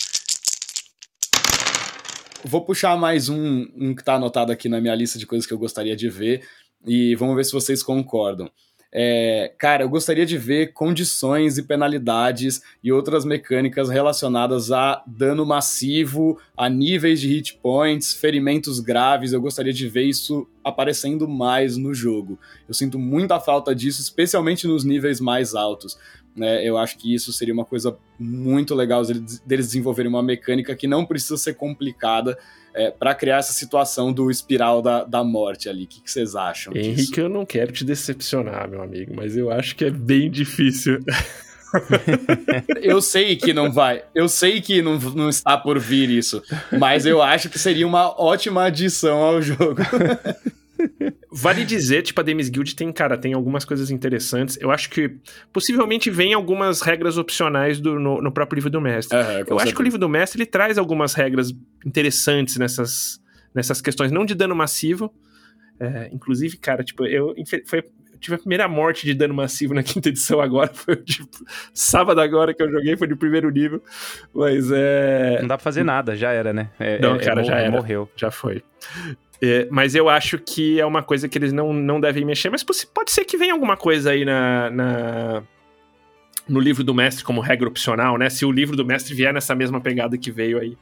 Vou puxar mais um, um que está anotado aqui na minha lista de coisas que eu gostaria de ver e vamos ver se vocês concordam. É, cara, eu gostaria de ver condições e penalidades e outras mecânicas relacionadas a dano massivo, a níveis de hit points, ferimentos graves. Eu gostaria de ver isso aparecendo mais no jogo. Eu sinto muita falta disso, especialmente nos níveis mais altos. Né? Eu acho que isso seria uma coisa muito legal deles desenvolverem uma mecânica que não precisa ser complicada é, para criar essa situação do espiral da, da morte ali. O que, que vocês acham? Henrique, disso? eu não quero te decepcionar, meu amigo, mas eu acho que é bem difícil. [LAUGHS] eu sei que não vai, eu sei que não, não está por vir isso, mas eu acho que seria uma ótima adição ao jogo. [LAUGHS] Vale dizer, tipo, a Demis Guild tem, cara, tem algumas coisas interessantes. Eu acho que possivelmente vem algumas regras opcionais do, no, no próprio livro do mestre. eu certeza. acho que o livro do mestre ele traz algumas regras interessantes nessas nessas questões, não de dano massivo. É, inclusive, cara, tipo, eu foi, eu tive a primeira morte de dano massivo na [LAUGHS] quinta edição agora. Foi tipo, sábado agora que eu joguei, foi de primeiro nível. Mas é. Não dá pra fazer nada, já era, né? É, não, é, cara, já era. Morreu. Já foi. É, mas eu acho que é uma coisa que eles não, não devem mexer. Mas pode ser que venha alguma coisa aí na, na, no livro do mestre como regra opcional, né? Se o livro do mestre vier nessa mesma pegada que veio aí.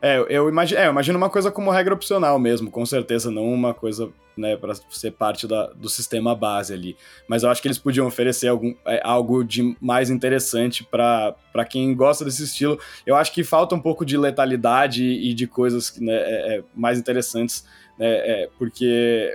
É, eu imagino, é, eu imagino uma coisa como regra opcional mesmo, com certeza, não uma coisa, né, para ser parte da, do sistema base ali. Mas eu acho que eles podiam oferecer algum, é, algo de mais interessante para quem gosta desse estilo. Eu acho que falta um pouco de letalidade e de coisas né, é, é mais interessantes, né, é, porque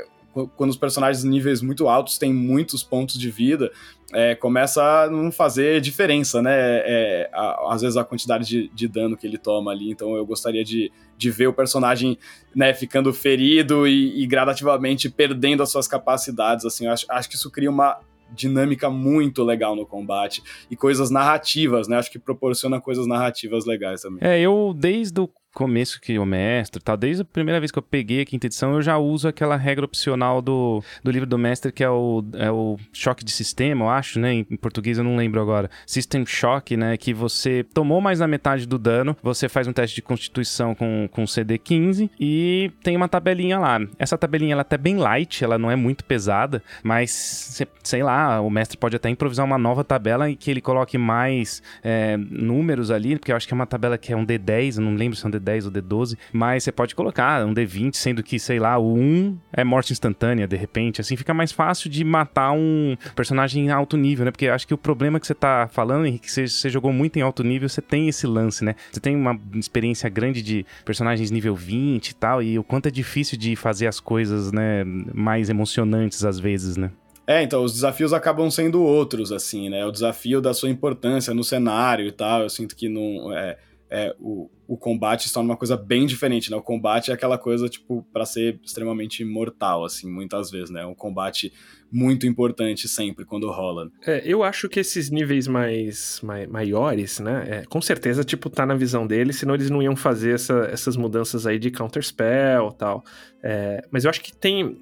quando os personagens níveis muito altos têm muitos pontos de vida, é, começa a não fazer diferença, né? É, a, às vezes a quantidade de, de, dano que ele toma ali. Então eu gostaria de, de ver o personagem né, ficando ferido e, e gradativamente perdendo as suas capacidades. Assim, acho, acho que isso cria uma dinâmica muito legal no combate e coisas narrativas, né? Acho que proporciona coisas narrativas legais também. É, eu desde o começo que o mestre tal, desde a primeira vez que eu peguei a quinta edição, eu já uso aquela regra opcional do, do livro do mestre, que é o, é o choque de sistema, eu acho, né? Em, em português eu não lembro agora. System Shock, né? Que você tomou mais da metade do dano, você faz um teste de constituição com, com CD15 e tem uma tabelinha lá. Essa tabelinha ela é até bem light, ela não é muito pesada, mas sei lá, o mestre pode até improvisar uma nova tabela em que ele coloque mais é, números ali, porque eu acho que é uma tabela que é um D10, eu não lembro se é um D10 D10 ou D12, mas você pode colocar um D20, sendo que, sei lá, o 1 é morte instantânea, de repente, assim fica mais fácil de matar um personagem em alto nível, né? Porque acho que o problema que você tá falando, Henrique, você, você jogou muito em alto nível, você tem esse lance, né? Você tem uma experiência grande de personagens nível 20 e tal, e o quanto é difícil de fazer as coisas, né, mais emocionantes às vezes, né? É, então, os desafios acabam sendo outros, assim, né? O desafio da sua importância no cenário e tal, eu sinto que não. É, é, o, o combate se torna uma coisa bem diferente, né? O combate é aquela coisa, tipo, para ser extremamente mortal, assim, muitas vezes, né? Um combate muito importante sempre quando rola. É, eu acho que esses níveis mais, mai, maiores, né? É, com certeza, tipo, tá na visão deles, senão eles não iam fazer essa, essas mudanças aí de counterspell e tal. É, mas eu acho que tem. Uh,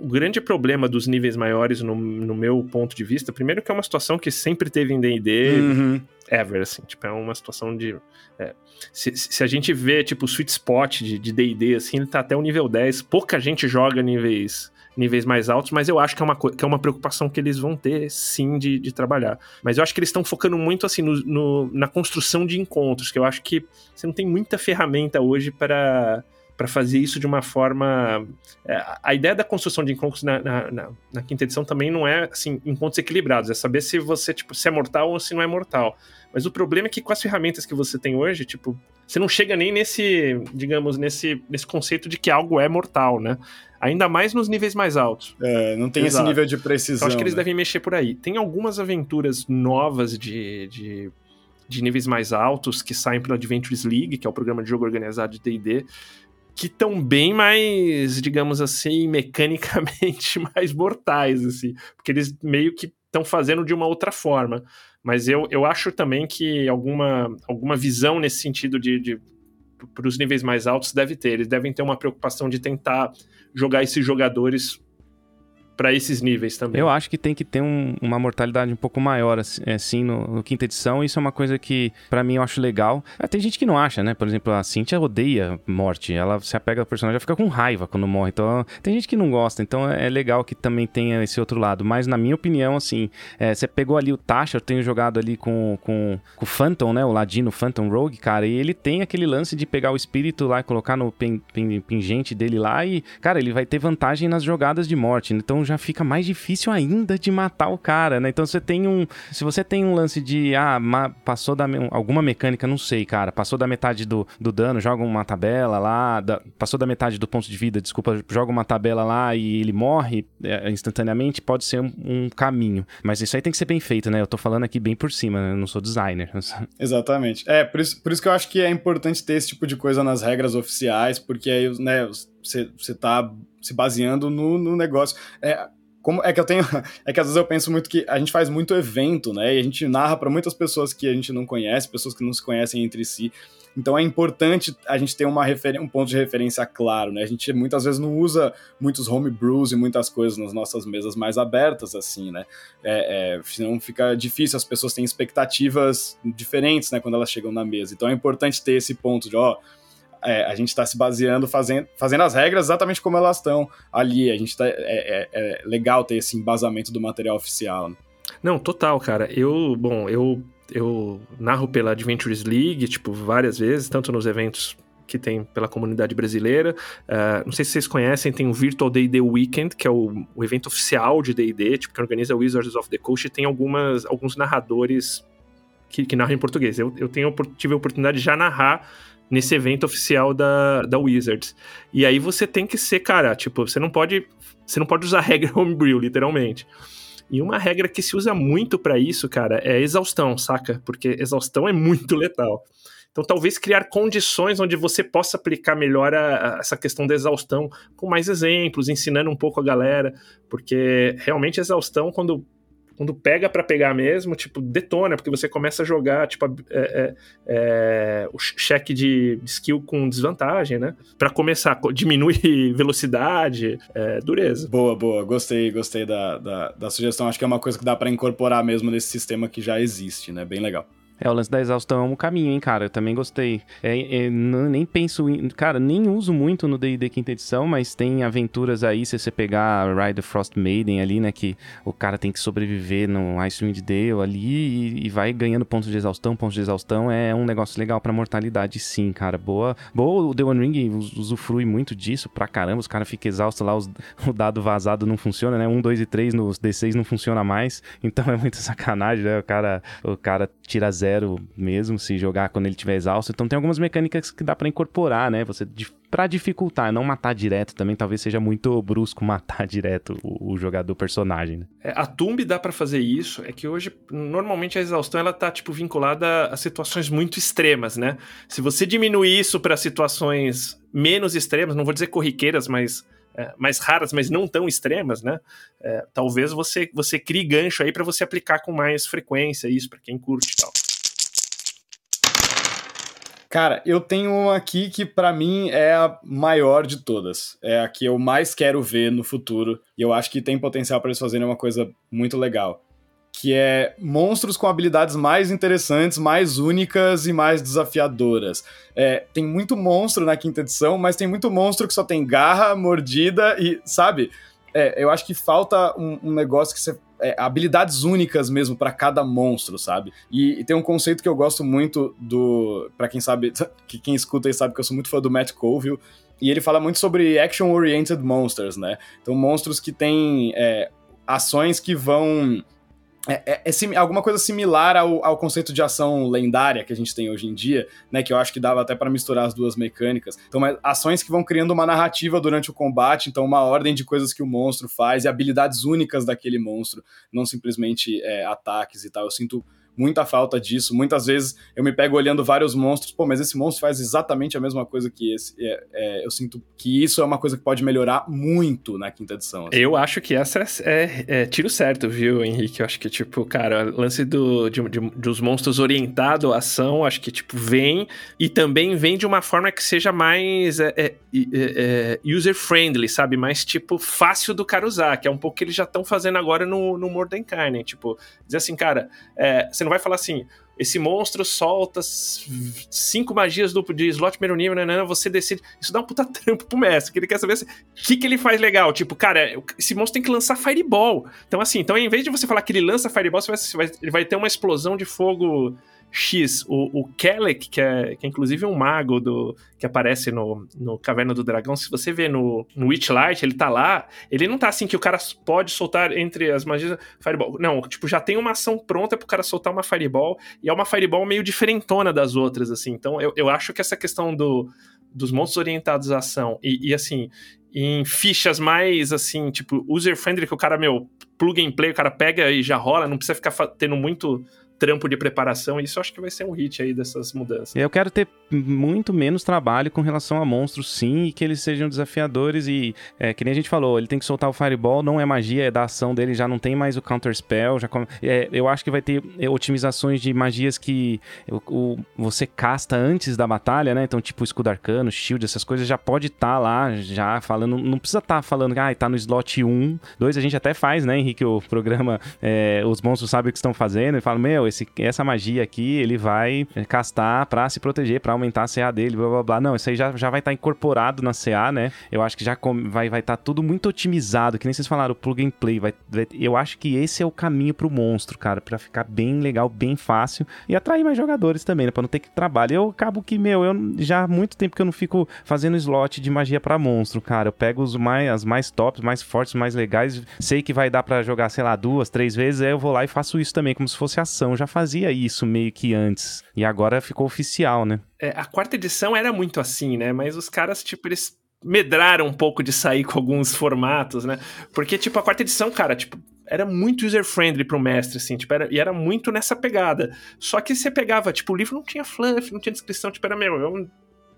o grande problema dos níveis maiores, no, no, meu ponto de vista, primeiro que é uma situação que sempre teve em DD. Uhum. Ever, assim, tipo, é uma situação de. É, se, se, a gente vê, tipo, o sweet spot de DD, assim, ele tá até o nível 10. Pouca gente joga níveis níveis mais altos, mas eu acho que é uma, que é uma preocupação que eles vão ter, sim, de, de trabalhar. Mas eu acho que eles estão focando muito, assim, no, no, na construção de encontros, que eu acho que você não tem muita ferramenta hoje para para fazer isso de uma forma. É, a ideia da construção de encontros na, na, na, na, quinta edição também não é assim, encontros equilibrados, é saber se você tipo, se é mortal ou se não é mortal. Mas o problema é que com as ferramentas que você tem hoje, tipo, você não chega nem nesse, digamos, nesse, nesse conceito de que algo é mortal, né? Ainda mais nos níveis mais altos. É, não tem Exato. esse nível de precisão. Então, acho que eles né? devem mexer por aí. Tem algumas aventuras novas de, de, de níveis mais altos que saem pela Adventures League, que é o programa de jogo organizado de D&D, que estão bem mais, digamos assim, [LAUGHS] mecanicamente [LAUGHS] mais mortais, assim, porque eles meio que estão fazendo de uma outra forma. Mas eu, eu acho também que alguma, alguma visão nesse sentido de, de para os níveis mais altos deve ter. Eles devem ter uma preocupação de tentar jogar esses jogadores para esses níveis também. Eu acho que tem que ter um, uma mortalidade um pouco maior, assim, no, no, quinta edição. Isso é uma coisa que, para mim, eu acho legal. Ah, tem gente que não acha, né? Por exemplo, a Cynthia odeia morte. Ela se apega ao personagem, ela fica com raiva quando morre. Então, tem gente que não gosta. Então, é legal que também tenha esse outro lado. Mas, na minha opinião, assim, é, você pegou ali o Tasha, eu tenho jogado ali com, com, com o Phantom, né? O Ladino Phantom Rogue, cara. E ele tem aquele lance de pegar o espírito lá e colocar no pingente dele lá. E, cara, ele vai ter vantagem nas jogadas de morte. Então, já fica mais difícil ainda de matar o cara, né? Então você tem um. Se você tem um lance de. Ah, passou da. Alguma mecânica, não sei, cara. Passou da metade do, do dano, joga uma tabela lá. Da, passou da metade do ponto de vida, desculpa, joga uma tabela lá e ele morre é, instantaneamente, pode ser um, um, caminho. Mas isso aí tem que ser bem feito, né? Eu tô falando aqui bem por cima, né? Eu não sou designer. [LAUGHS] Exatamente. É, por isso, por isso que eu acho que é importante ter esse tipo de coisa nas regras oficiais, porque aí, né, você tá se baseando no, no negócio. É, como é que eu tenho. [LAUGHS] É que às vezes eu penso muito que a gente faz muito evento, né? E a gente narra para muitas pessoas que a gente não conhece, pessoas que não se conhecem entre si. Então é importante a gente ter uma um ponto de referência claro, né? A gente muitas vezes não usa muitos homebrews e muitas coisas nas nossas mesas mais abertas, assim, né? É, é, senão fica difícil, as pessoas têm expectativas diferentes, né, quando elas chegam na mesa. Então é importante ter esse ponto de, ó, é, a gente está se baseando, fazendo, fazendo as regras exatamente como elas estão ali. A gente tá, é, é, é, legal ter esse embasamento do material oficial. Né? Não, total, cara. Eu, bom, eu, eu narro pela Adventures League, tipo, várias vezes, tanto nos eventos que tem pela comunidade brasileira. Uh, não sei se vocês conhecem, tem o Virtual D&D Weekend, que é o, o evento oficial de D&D, tipo, que organiza Wizards of the Coast, e tem algumas, alguns narradores que, que narram em português. Eu, eu tenho, tive a oportunidade de já narrar nesse evento oficial da, da Wizards. E aí você tem que ser, cara, tipo, você não pode. Você não pode usar [LAUGHS] regra homebrew, literalmente. E uma regra que se usa muito para isso, cara, é exaustão, saca? Porque exaustão é muito letal. Então, talvez criar condições onde você possa aplicar melhor a, a essa questão da exaustão, com mais exemplos, ensinando um pouco a galera, porque realmente exaustão, quando quando pega para pegar mesmo, tipo, detona, porque você começa a jogar, tipo, é, é, é, o cheque de, skill com desvantagem, né? Para começar, diminui [LAUGHS] velocidade, é, dureza. Boa, boa. Gostei, gostei da, da, da sugestão. Acho que é uma coisa que dá para incorporar mesmo nesse sistema que já existe, né? Bem legal. É, o lance da exaustão é um caminho, hein, cara? Eu também gostei. É, é, nem penso em. Cara, nem uso muito no DD quinta edição, mas tem aventuras aí, se você pegar Ride the Frost Maiden ali, né? Que o cara tem que sobreviver no Icewind Dale ali e, e, vai ganhando pontos de exaustão. Pontos de exaustão é um negócio legal pra mortalidade, sim, cara. Boa. Boa, o The One Ring usufrui muito disso pra caramba. Os caras ficam exaustos lá, os, [LAUGHS] o dado vazado não funciona, né? Um, dois e três nos D6 não funciona mais. Então é muito sacanagem, né? O cara, o cara tira zero zero mesmo, se jogar quando ele tiver exausto. Então tem algumas mecânicas que dá para incorporar, né? Você para dificultar, não matar direto também, talvez seja muito brusco [LAUGHS] matar direto o, o jogador personagem, né? É, a Tumb dá para fazer isso, é que hoje normalmente a exaustão ela tá tipo vinculada a situações muito extremas, né? Se você diminuir isso para situações menos extremas, não vou dizer corriqueiras, mas é, mais raras, mas não tão extremas, né? É, talvez você você crie gancho aí para você aplicar com mais frequência isso para quem curte e tal. Cara, eu tenho uma aqui que para mim é a maior de todas. É a que eu mais quero ver no futuro. E eu acho que tem potencial para eles fazerem uma coisa muito legal. Que é monstros com habilidades mais interessantes, mais únicas e mais desafiadoras. É, tem muito monstro na quinta edição, mas tem muito monstro que só tem garra, mordida e, sabe? É, eu acho que falta um, um negócio que você é, habilidades únicas mesmo para cada monstro, sabe? E, e, tem um conceito que eu gosto muito do. para quem sabe, [LAUGHS] que quem escuta aí sabe que eu sou muito fã do Matt Colville. E ele fala muito sobre action-oriented monsters, né? Então, monstros que têm é, ações que vão é, é, é, alguma coisa similar ao, ao, conceito de ação lendária que a gente tem hoje em dia, né? Que eu acho que dava até para misturar as duas mecânicas. Então, ações que vão criando uma narrativa durante o combate, então uma ordem de coisas que o monstro faz e habilidades únicas daquele monstro, não simplesmente é, ataques e tal. Eu sinto muita falta disso. Muitas vezes eu me pego olhando vários monstros, pô, mas esse monstro faz exatamente a mesma coisa que esse. É, é, eu sinto que isso é uma coisa que pode melhorar muito na quinta edição. Assim. Eu acho que essa é, é, é, tiro certo, viu, Henrique? Eu acho que, tipo, cara, lance do, de, de, dos monstros orientado à ação, acho que, tipo, vem e também vem de uma forma que seja mais é, é, user-friendly, sabe? Mais, tipo, fácil do cara usar, que é um pouco que eles já estão fazendo agora no, no Mordecai, Tipo, dizer assim, cara, você não vai falar assim, esse monstro solta cinco magias do, de slot primeiro nível, né, né, você decide. Isso dá um puta [LAUGHS] trampo pro mestre, que ele quer saber o assim, que, que ele faz legal. Tipo, cara, esse monstro tem que lançar Fireball. Então, assim, então em vez de você falar que ele lança Fireball, você vai, ele vai ter uma explosão de fogo X. O, o Kelek, que é, que é inclusive um mago do, que aparece no, no Caverna do Dragão, se você vê no, no Witchlight, ele tá lá, ele não tá assim que o cara pode soltar entre as magias Fireball. Não, tipo, já tem uma ação pronta pro cara soltar uma Fireball, e é uma Fireball meio diferentona das outras, assim. Então, eu, eu acho que essa questão do, dos monstros orientados à ação e, e assim, em fichas mais, assim, tipo, user-friendly, que o cara, meu, plug and play, o cara pega e já rola, não precisa ficar tendo muito trampo de preparação, e isso acho que vai ser um hit aí dessas mudanças. Eu quero ter muito menos trabalho com relação a monstros, sim, e que eles sejam desafiadores e, é, que nem a gente falou, ele tem que soltar o Fireball, não é magia, é da ação dele, já não tem mais o Counter Spell, já é, eu acho que vai ter é, otimizações de magias que o, o, você casta antes da batalha, né? Então, tipo, escudo arcano, shield, essas coisas já pode estar tá lá, já falando, não precisa estar tá falando, ah, tá no slot 1, 2, a gente até faz, né, Henrique, o programa, é, os monstros sabem o que estão fazendo e fala, meu, esse, essa magia aqui, ele vai castar pra se proteger, pra aumentar a CA dele, blá blá blá. Não, isso aí já, já vai estar tá incorporado na CA, né? Eu acho que já com, vai estar vai tá tudo muito otimizado, que nem vocês falaram, o plug and play. Vai, vai, eu acho que esse é o caminho pro monstro, cara, pra ficar bem legal, bem fácil e atrair mais jogadores também, né? Pra não ter que trabalhar. Eu acabo que, meu, eu já há muito tempo que eu não fico fazendo slot de magia para monstro, cara. Eu pego os mais, as mais tops, mais fortes, mais legais, sei que vai dar para jogar, sei lá, duas, três vezes, aí eu vou lá e faço isso também, como se fosse ação. Já fazia isso meio que antes. E agora ficou oficial, né? É, a quarta edição era muito assim, né? Mas os caras, tipo, eles medraram um pouco de sair com alguns formatos, né? Porque, tipo, a quarta edição, cara, tipo, era muito user-friendly pro mestre, assim, tipo, era, e era muito nessa pegada. Só que você pegava, tipo, o livro não tinha fluff, não tinha descrição, tipo, era, meu, é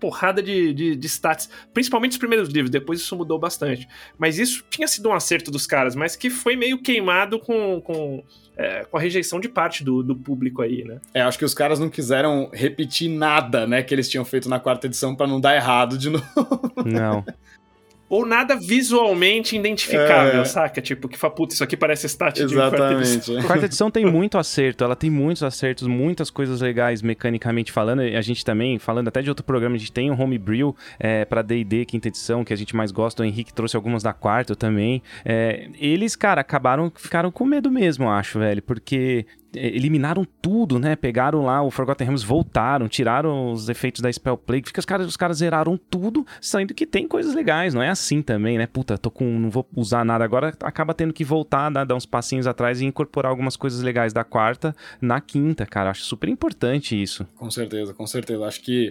porrada de, de, de stats, principalmente os primeiros livros, depois isso mudou bastante. Mas isso tinha sido um acerto dos caras, mas que foi meio queimado com, com é, com a rejeição de parte do, do público aí, né? É, acho que os caras não quiseram repetir nada, né, que eles tinham feito na quarta edição para não dar errado de novo. Não. [LAUGHS] ou nada visualmente identificável, é. saca? Tipo, que fala, puta, isso aqui parece stat Exatamente. de quarta edição. quarta edição tem muito acerto, ela tem muitos acertos, muitas coisas legais mecanicamente falando. A gente também, falando até de outro programa, a gente tem o Homebrew é, pra D&D, quinta edição, que a gente mais gosta. O Henrique trouxe algumas da quarta também. É, eles, cara, acabaram, ficaram com medo mesmo, acho, velho, porque eliminaram tudo, né? Pegaram lá o Forgotten Realms, voltaram, tiraram os efeitos da Spell Plague. Fica os caras, os caras zeraram tudo, saindo que tem coisas legais, não é assim também, né? Puta, tô com não vou usar nada agora, acaba tendo que voltar, né? dar uns passinhos atrás e incorporar algumas coisas legais da quarta na quinta, cara. Acho super importante isso. Com certeza, com certeza. Acho que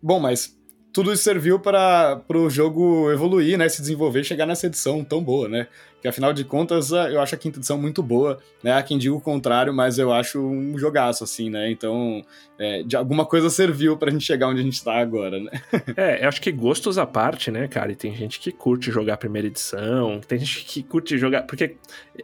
Bom, mas tudo isso serviu para o jogo evoluir, né, se desenvolver chegar nessa edição tão boa, né? Que afinal de contas, eu acho a quinta edição muito boa, né? Há quem diga o contrário, mas eu acho um jogaço, assim, né? Então, é, de alguma coisa serviu pra gente chegar onde a gente tá agora, né? [LAUGHS] é, eu acho que gostos à parte, né, cara? E tem gente que curte jogar a primeira edição, tem gente que curte jogar. Porque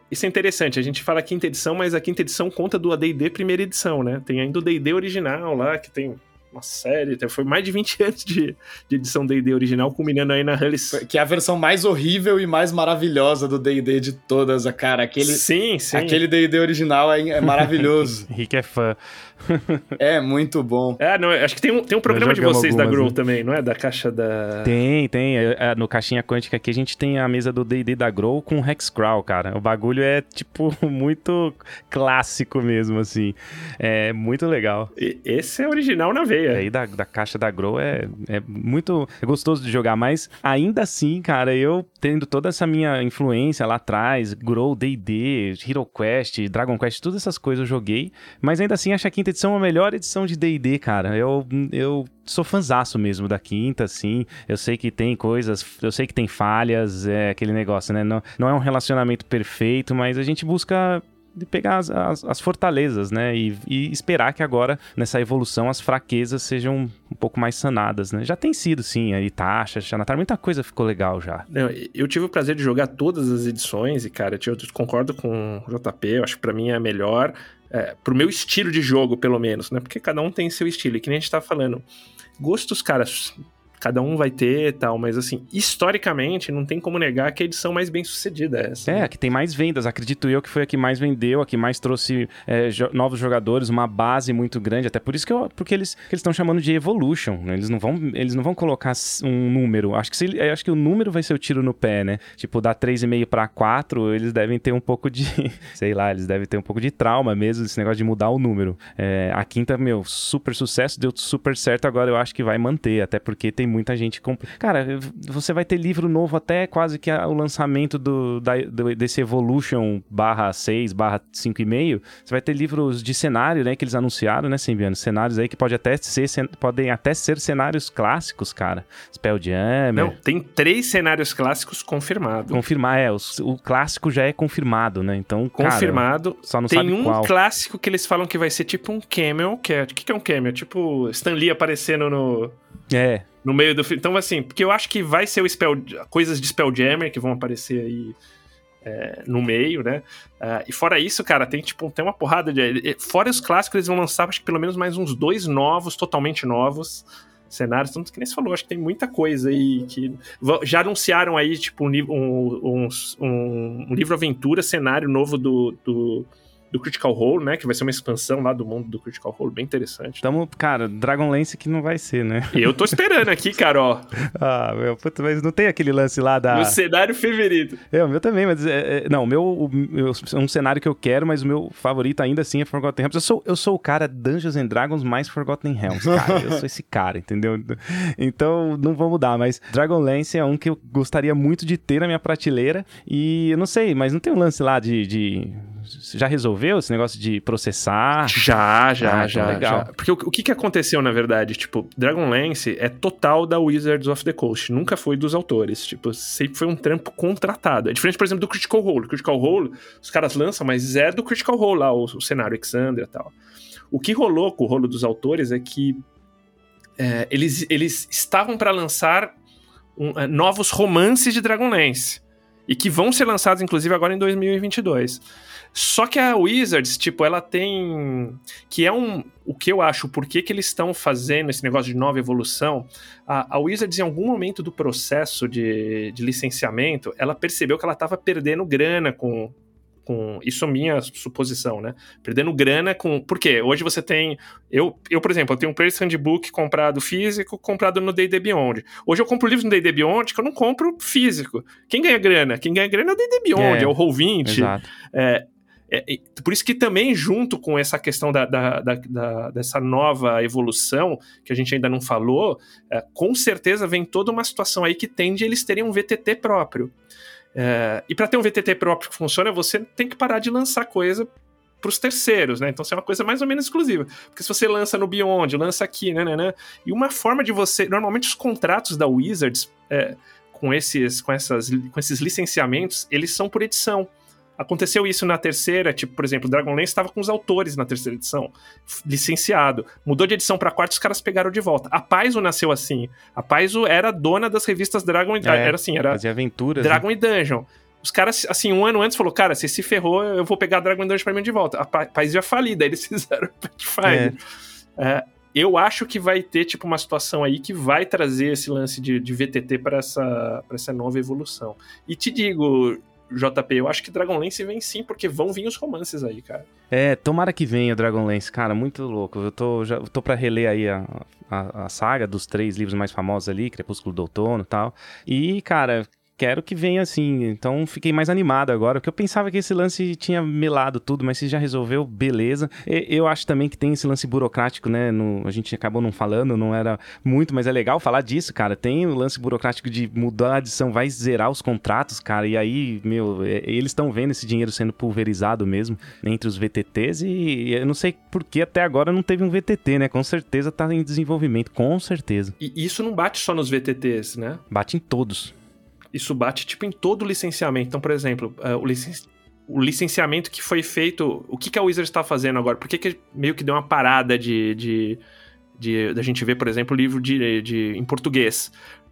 isso é interessante, a gente fala quinta edição, mas a quinta edição conta do ADD primeira edição, né? Tem ainda o DD original lá, que tem uma série, foi mais de 20 anos de, de edição D&D original, culminando aí na Hully... Que é a versão mais horrível e mais maravilhosa do D&D de todas, cara. Aquele, sim, sim. Aquele D&D original é, é maravilhoso. [LAUGHS] Rick é fã. [LAUGHS] é muito bom. É, não, acho que tem um, tem um programa de vocês algumas, da Grow né? também, não é? Da caixa da. Tem, tem. É, é, no Caixinha Quântica aqui a gente tem a mesa do DD da Grow com Hexcrawl, cara. O bagulho é, tipo, [LAUGHS] muito clássico mesmo, assim. É muito legal. E, esse é original na veia. Aí da, da caixa da Grow é, é muito é gostoso de jogar, mas ainda assim, cara, eu tendo toda essa minha influência lá atrás, Grow, DD, Hero Quest, Dragon Quest, todas essas coisas eu joguei, mas ainda assim acho que quinta edição é a melhor edição de D&D, cara. Eu, eu sou fanzaço mesmo da quinta, assim. Eu sei que tem coisas, eu sei que tem falhas, é aquele negócio, né? Não, não é um relacionamento perfeito, mas a gente busca de pegar as, as, as fortalezas, né? E, e, esperar que agora, nessa evolução, as fraquezas sejam um pouco mais sanadas, né? Já tem sido, sim, aí taxa, Xanatar, muita coisa ficou legal já. Não, eu tive o prazer de jogar todas as edições e, cara, eu concordo com o JP, eu acho que pra mim é a melhor é, pro meu estilo de jogo, pelo menos, né? Porque cada um tem seu estilo. E que nem a gente tá falando, gostos, cara, cada um vai ter e tal, mas assim, historicamente, não tem como negar que a edição mais bem sucedida é essa. É, a que tem mais vendas, acredito eu que foi a que mais vendeu, a que mais trouxe é, jo novos jogadores, uma base muito grande, até por isso que eu, porque eles que eles estão chamando de evolution, né? eles não vão eles não vão colocar um número, acho que se, acho que o número vai ser o tiro no pé, né? Tipo, dar 3,5 para 4, eles devem ter um pouco de, [LAUGHS] sei lá, eles devem ter um pouco de trauma mesmo, esse negócio de mudar o número. É, a quinta, meu, super sucesso, deu super certo, agora eu acho que vai manter, até porque tem muita gente compra. Cara, você vai ter livro novo até quase que o lançamento do, da, do, desse Evolution barra 6, barra 5,5. Você vai ter livros de cenário, né, que eles anunciaram, né, Sembiano? Cenários aí que pode até ser, podem até ser cenários clássicos, cara. Spelljammer. Não, tem três cenários clássicos confirmados. Confirmar, é. O, o, clássico já é confirmado, né? Então, Confirmado. Cara, só não tem sabe um qual. clássico que eles falam que vai ser tipo um camel, que é... O que é um camel? Tipo Stan Lee aparecendo no... É. No meio do filme. Então, assim, porque eu acho que vai ser o Spell... Coisas de Spelljammer que vão aparecer aí... É, no meio, né? Uh, e fora isso, cara, tem tipo tem uma porrada de. Fora os clássicos, eles vão lançar, acho que pelo menos mais uns dois novos, totalmente novos cenários. Tanto que nem você falou, acho que tem muita coisa aí que. Já anunciaram aí, tipo, um, um, um, um livro aventura, cenário novo do, do do Critical Role, né? Que vai ser uma expansão lá do mundo do Critical Role, bem interessante. Tamo, cara, Dragonlance que não vai ser, né? E eu tô esperando aqui, cara, ó. [LAUGHS] ah, meu, puta, mas não tem aquele lance lá da. O cenário favorito. É, o meu também, mas. É, é, não, o meu, o meu. É um cenário que eu quero, mas o meu favorito ainda assim é Forgotten Realms. Eu sou, eu sou o cara Dungeons and Dragons mais Forgotten Realms, cara. eu sou esse cara, entendeu? Então, não vou mudar, mas Dragonlance é um que eu gostaria muito de ter na minha prateleira. E eu não sei, mas não tem um lance lá de, de já resolveu esse negócio de processar? Já, já, ah, já, legal. já. Porque o, o, que, que aconteceu, na verdade? Tipo, Dragonlance é total da Wizards of the Coast. Nunca foi dos autores. Tipo, sempre foi um trampo contratado. É diferente, por exemplo, do Critical Role. Critical Role, os caras lançam, mas é do Critical Role lá, o, o cenário Exandria e tal. O que rolou com o rolo dos autores é que é, eles, eles estavam para lançar um, é, novos romances de Dragonlance. E que vão ser lançados, inclusive, agora em 2022. Só que a Wizards, tipo, ela tem. Que é um. O que eu acho, por que, que eles estão fazendo esse negócio de nova evolução? A, a Wizards, em algum momento do processo de, de licenciamento, ela percebeu que ela estava perdendo grana com, com isso é minha suposição, né? Perdendo grana com. Por quê? Hoje você tem. Eu, eu por exemplo, eu tenho um Player's Handbook comprado físico, comprado no D&D Beyond. Hoje eu compro livros no D&D Beyond que eu não compro físico. Quem ganha grana? Quem ganha grana é o D&D Beyond, é, é o Roll20. Exato. É, é, por isso que também, junto com essa questão da, da, da, da, dessa nova evolução, que a gente ainda não falou, é, com certeza vem toda uma situação aí que tende eles terem um VTT próprio. É, e para ter um VTT próprio que funcione, você tem que parar de lançar coisa para os terceiros, né? Então, isso é uma coisa mais ou menos exclusiva. Porque se você lança no Beyond, lança aqui, né, né, né? E uma forma de você. Normalmente, os contratos da Wizards é, com, esses, com, essas, com esses licenciamentos, eles são por edição. Aconteceu isso na terceira, tipo, por exemplo, Dragonlance estava com os autores na terceira edição, licenciado. Mudou de edição para quarta, os caras pegaram de volta. A Paizo nasceu assim. A Paizo era dona das revistas Dragon é, era assim, era fazia aventuras, Dragon né? e Dungeon. Os caras, assim, um ano antes falou, cara, você se ferrou, eu vou pegar Dragon Dungeon pra mim de volta. A Paizo ia falir, daí eles [LAUGHS] fizeram Pathfinder. É. É, eu acho que vai ter, tipo, uma situação aí que vai trazer esse lance de, de VTT para essa, pra essa nova evolução. E te digo, JP, eu acho que Dragonlance vem sim, porque vão vir os romances aí, cara. É, tomara que venha Dragonlance, cara, muito louco. Eu tô, já, tô pra reler aí a, a, a saga dos três livros mais famosos ali, Crepúsculo do Outono e tal. E, cara, quero que venha assim. Então fiquei mais animado agora, porque eu pensava que esse lance tinha melado tudo, mas se já resolveu, beleza. E, eu acho também que tem esse lance burocrático, né? No, a gente acabou não falando, não era muito, mas é legal falar disso, cara. Tem o lance burocrático de mudar a adição, vai zerar os contratos, cara. E aí, meu, eles estão vendo esse dinheiro sendo pulverizado mesmo entre os VTTs e eu não sei por que até agora não teve um VTT, né? Com certeza tá em desenvolvimento, com certeza. E isso não bate só nos VTTs, né? Bate em todos isso bate tipo em todo o licenciamento. Então, por exemplo, uh, o, licen o, licenciamento que foi feito, o que, que a Wizard está fazendo agora? Por que, que meio que deu uma parada de, de, gente ver, por exemplo, livro de, de, em português?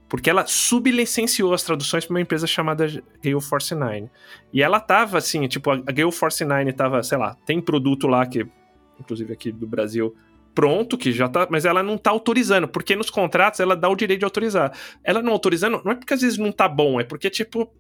Porque ela sublicenciou as traduções para uma empresa chamada Gale Force 9. E ela tava assim, tipo, a Gale Force 9 tava, sei lá, tem produto lá que, inclusive aqui do Brasil, pronto, que já tá, mas ela não tá autorizando, porque nos contratos ela dá o direito de autorizar. Ela não autorizando, não é porque às vezes não tá bom, é porque, tipo,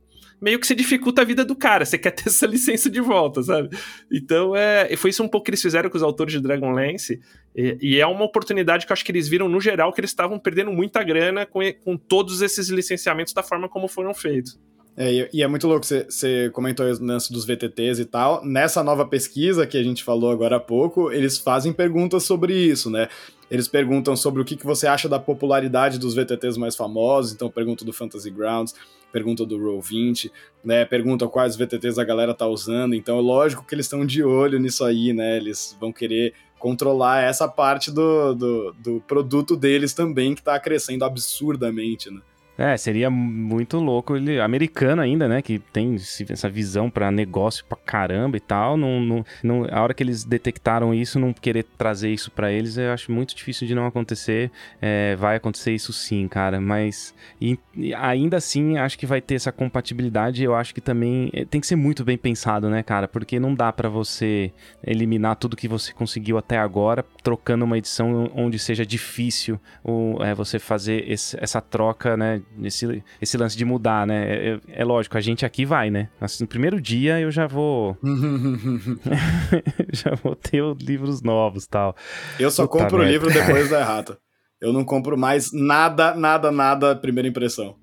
meio que se dificulta a vida do cara, você [LAUGHS] quer ter essa licença de volta, sabe? Então, é, foi isso um pouco que eles fizeram com os autores de Dragonlance, e, e é uma oportunidade que eu acho que eles viram, no geral, que eles estavam perdendo muita grana com, com todos esses licenciamentos da forma como foram feitos. É, e é muito louco, você comentou o lance dos VTTs e tal. Nessa nova pesquisa que a gente falou agora há pouco, eles fazem perguntas sobre isso, né? Eles perguntam sobre o que, que você acha da popularidade dos VTTs mais famosos, então pergunta do Fantasy Grounds, pergunta do Roll20, né? Pergunta quais VTTs a galera tá usando. Então é lógico que eles estão de olho nisso aí, né? Eles vão querer controlar essa parte do, do, do produto deles também, que tá crescendo absurdamente, né? É, seria muito louco ele americano ainda, né, que tem essa visão para negócio pra caramba e tal, não, não, não, a hora que eles detectaram isso, não querer trazer isso para eles, eu acho muito difícil de não acontecer. É, vai acontecer isso sim, cara, mas e, e ainda assim acho que vai ter essa compatibilidade. Eu acho que também é, tem que ser muito bem pensado, né, cara, porque não dá para você eliminar tudo que você conseguiu até agora, trocando uma edição onde seja difícil ou, é, você fazer esse, essa troca, né? Esse, esse lance de mudar, né? É, é, lógico, a gente aqui vai, né? Assim, no primeiro dia eu já vou. [LAUGHS] já vou ter livros novos tal. Eu só Puta compro o livro depois [LAUGHS] da errata. Eu não compro mais nada, nada, nada, primeira impressão.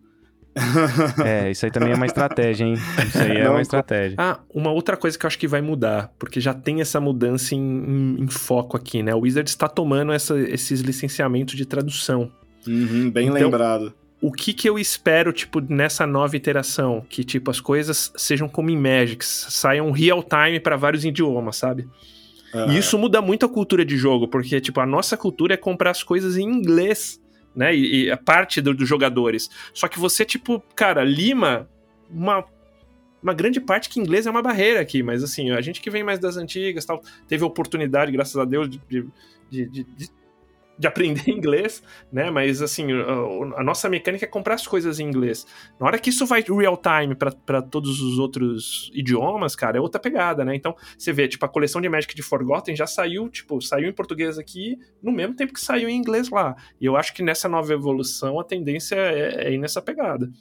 [LAUGHS] é, isso aí também é uma estratégia, hein? Isso aí é não, uma estratégia. Ah, uma outra coisa que eu acho que vai mudar, porque já tem essa mudança em, em, em foco aqui, né? O Wizard está tomando essa, esses licenciamentos de tradução. Uhum, bem então, lembrado o que que eu espero, tipo, nessa nova iteração? Que, tipo, as coisas sejam como em Magic, saiam real time para vários idiomas, sabe? E isso muda muito a cultura de jogo, porque, tipo, a nossa cultura é comprar as coisas em inglês, né? E, e a parte do, dos jogadores. Só que você, tipo, cara, lima uma, uma grande parte que inglês é uma barreira aqui, mas assim, a gente que vem mais das antigas tal, teve a oportunidade, graças a Deus, de, de, de, de de aprender [LAUGHS] inglês, né? Mas assim, a, nossa mecânica é comprar as coisas em inglês. Na hora que isso vai real time para todos os outros idiomas, cara, é outra pegada, né? Então, você vê, tipo, a coleção de Magic de Forgotten já saiu, tipo, saiu em português aqui no mesmo tempo que saiu em inglês lá. E eu acho que nessa nova evolução a tendência é, é ir nessa pegada.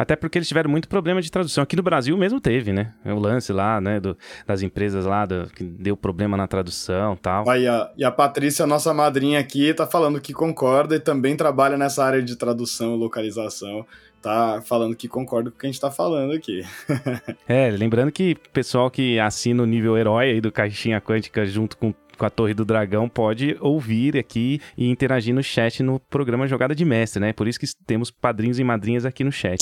Até porque eles tiveram muito problema de tradução. Aqui no Brasil mesmo teve, né? O lance lá, né? Do, das empresas lá, do, que deu problema na tradução tal. Aí, a, e a Patrícia, nossa madrinha aqui, tá falando que concorda e também trabalha nessa área de tradução e localização tá falando que concorda com o que a gente tá falando aqui. [LAUGHS] é, lembrando que pessoal que assina o nível herói aí do Caixinha Quântica junto com com a Torre do Dragão pode ouvir aqui e interagir no chat no programa Jogada de Mestre, né? Por isso que temos padrinhos e madrinhas aqui no chat.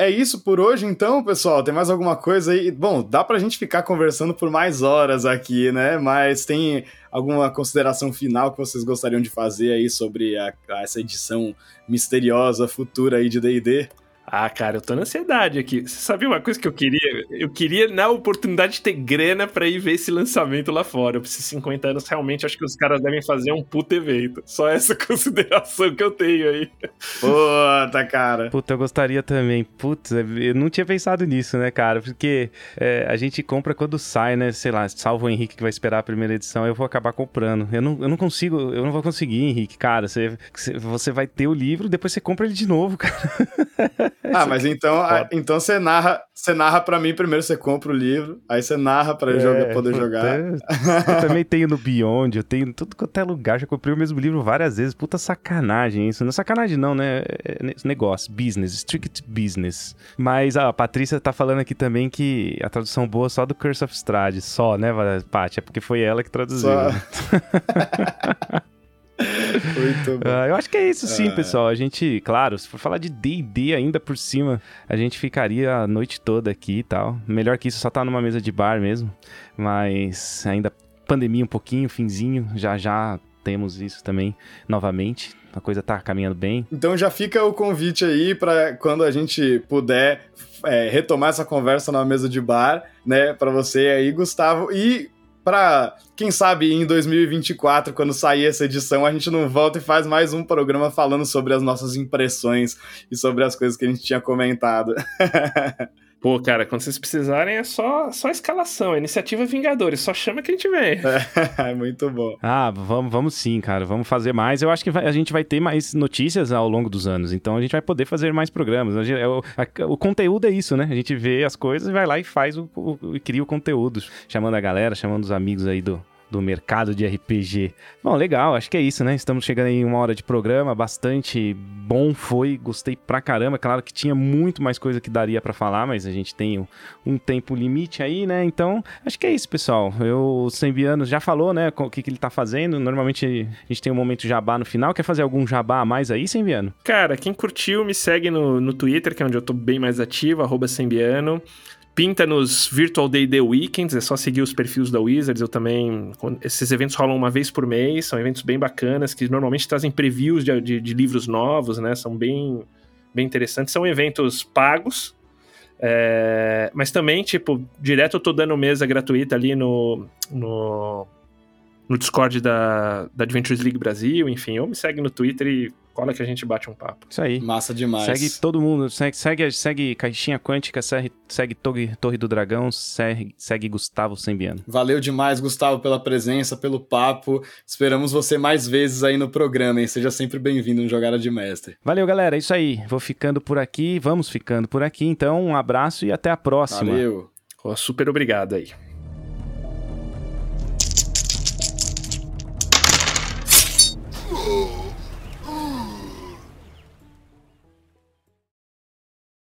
É isso por hoje, então, pessoal. Tem mais alguma coisa aí? Bom, dá pra gente ficar conversando por mais horas aqui, né? Mas tem alguma consideração final que vocês gostariam de fazer aí sobre a, essa edição misteriosa futura aí de D&D? Ah, cara, eu tô na ansiedade aqui. Você sabia uma coisa que eu queria? Eu queria, na oportunidade, de ter grana pra ir ver esse lançamento lá fora. Eu preciso 50 anos, realmente, acho que os caras devem fazer um puto evento. Só essa [LAUGHS] consideração que eu tenho aí. Puta, cara. Puta, eu gostaria também. Putz, eu não tinha pensado nisso, né, cara? Porque é, a gente compra quando sai, né? Sei lá, salvo o Henrique que vai esperar a primeira edição, eu vou acabar comprando. Eu não, eu não consigo, eu não vou conseguir, Henrique. Cara, você, você vai ter o livro, depois você compra ele de novo, cara. [LAUGHS] [LAUGHS] Ah, mas então, então você narra, você narra para mim primeiro, você compra o livro, aí você narra para eu é, poder jogar. Eu [LAUGHS] também tenho no Beyond, eu tenho tudo quanto é lugar, já comprei o mesmo livro várias vezes. Puta sacanagem isso. Não é sacanagem não, né? É, é negócio, business, strict business. Mas a Patrícia tá falando aqui também que a tradução boa só do Curse of Strahd, só, né, Paty? É porque foi ela que traduziu. Só... Né? [LAUGHS] Muito bom. Uh, eu acho que é isso sim, uh... pessoal. A gente, claro, se for falar de D&D ainda por cima, a gente ficaria a noite toda aqui e tal. Melhor que isso, só tá numa mesa de bar mesmo. Mas ainda pandemia um pouquinho, finzinho, já já temos isso também novamente. A coisa tá caminhando bem. Então já fica o convite aí para quando a gente puder é, retomar essa conversa na mesa de bar, né, para você aí, Gustavo. E para quem sabe em 2024, quando sair essa edição, a gente não volta e faz mais um programa falando sobre as nossas impressões e sobre as coisas que a gente tinha comentado. [LAUGHS] Pô, cara, quando vocês precisarem é só, só escalação, é iniciativa Vingadores, só chama que a gente vem. [LAUGHS] É, muito bom. Ah, vamos, vamos sim, cara, vamos fazer mais. Eu acho que vai, a gente vai ter mais notícias ao longo dos anos, então a gente vai poder fazer mais programas. Gente, é o, a, o, conteúdo é isso, né? A gente vê as coisas e vai lá e faz o, o, e cria o conteúdo, chamando a galera, chamando os amigos aí do, do mercado de RPG. Bom, legal, acho que é isso, né? Estamos chegando em uma hora de programa, bastante bom foi, gostei pra caramba. Claro que tinha muito mais coisa que daria para falar, mas a gente tem um, um, tempo limite aí, né? Então, acho que é isso, pessoal. Eu, o Sembiano já falou, né, o que, que ele tá fazendo. Normalmente a gente tem um momento jabá no final. Quer fazer algum jabá a mais aí, Sembiano? Cara, quem curtiu, me segue no, no Twitter, que é onde eu tô bem mais ativo, arroba Sembiano. Pinta nos Virtual Day The Weekends, é só seguir os perfis da Wizards. Eu também. Esses eventos rolam uma vez por mês, são eventos bem bacanas, que normalmente trazem previews de, de, de livros novos, né? São bem, bem interessantes. São eventos pagos, é, mas também, tipo, direto eu tô dando mesa gratuita ali no, no, no Discord da, da Adventures League Brasil, enfim, ou me segue no Twitter e cola que a gente bate um papo. Isso aí. Massa demais. Segue todo mundo, segue, segue, segue Caixinha Quântica, segue, segue Torre, Torre do Dragão, segue, segue Gustavo Sembiano. Valeu demais, Gustavo, pela presença, pelo papo. Esperamos você mais vezes aí no programa, hein? Seja sempre bem-vindo no Jogada de Mestre. Valeu, galera. É isso aí. Vou ficando por aqui, vamos ficando por aqui. Então, um abraço e até a próxima. Valeu. Oh, super obrigado aí.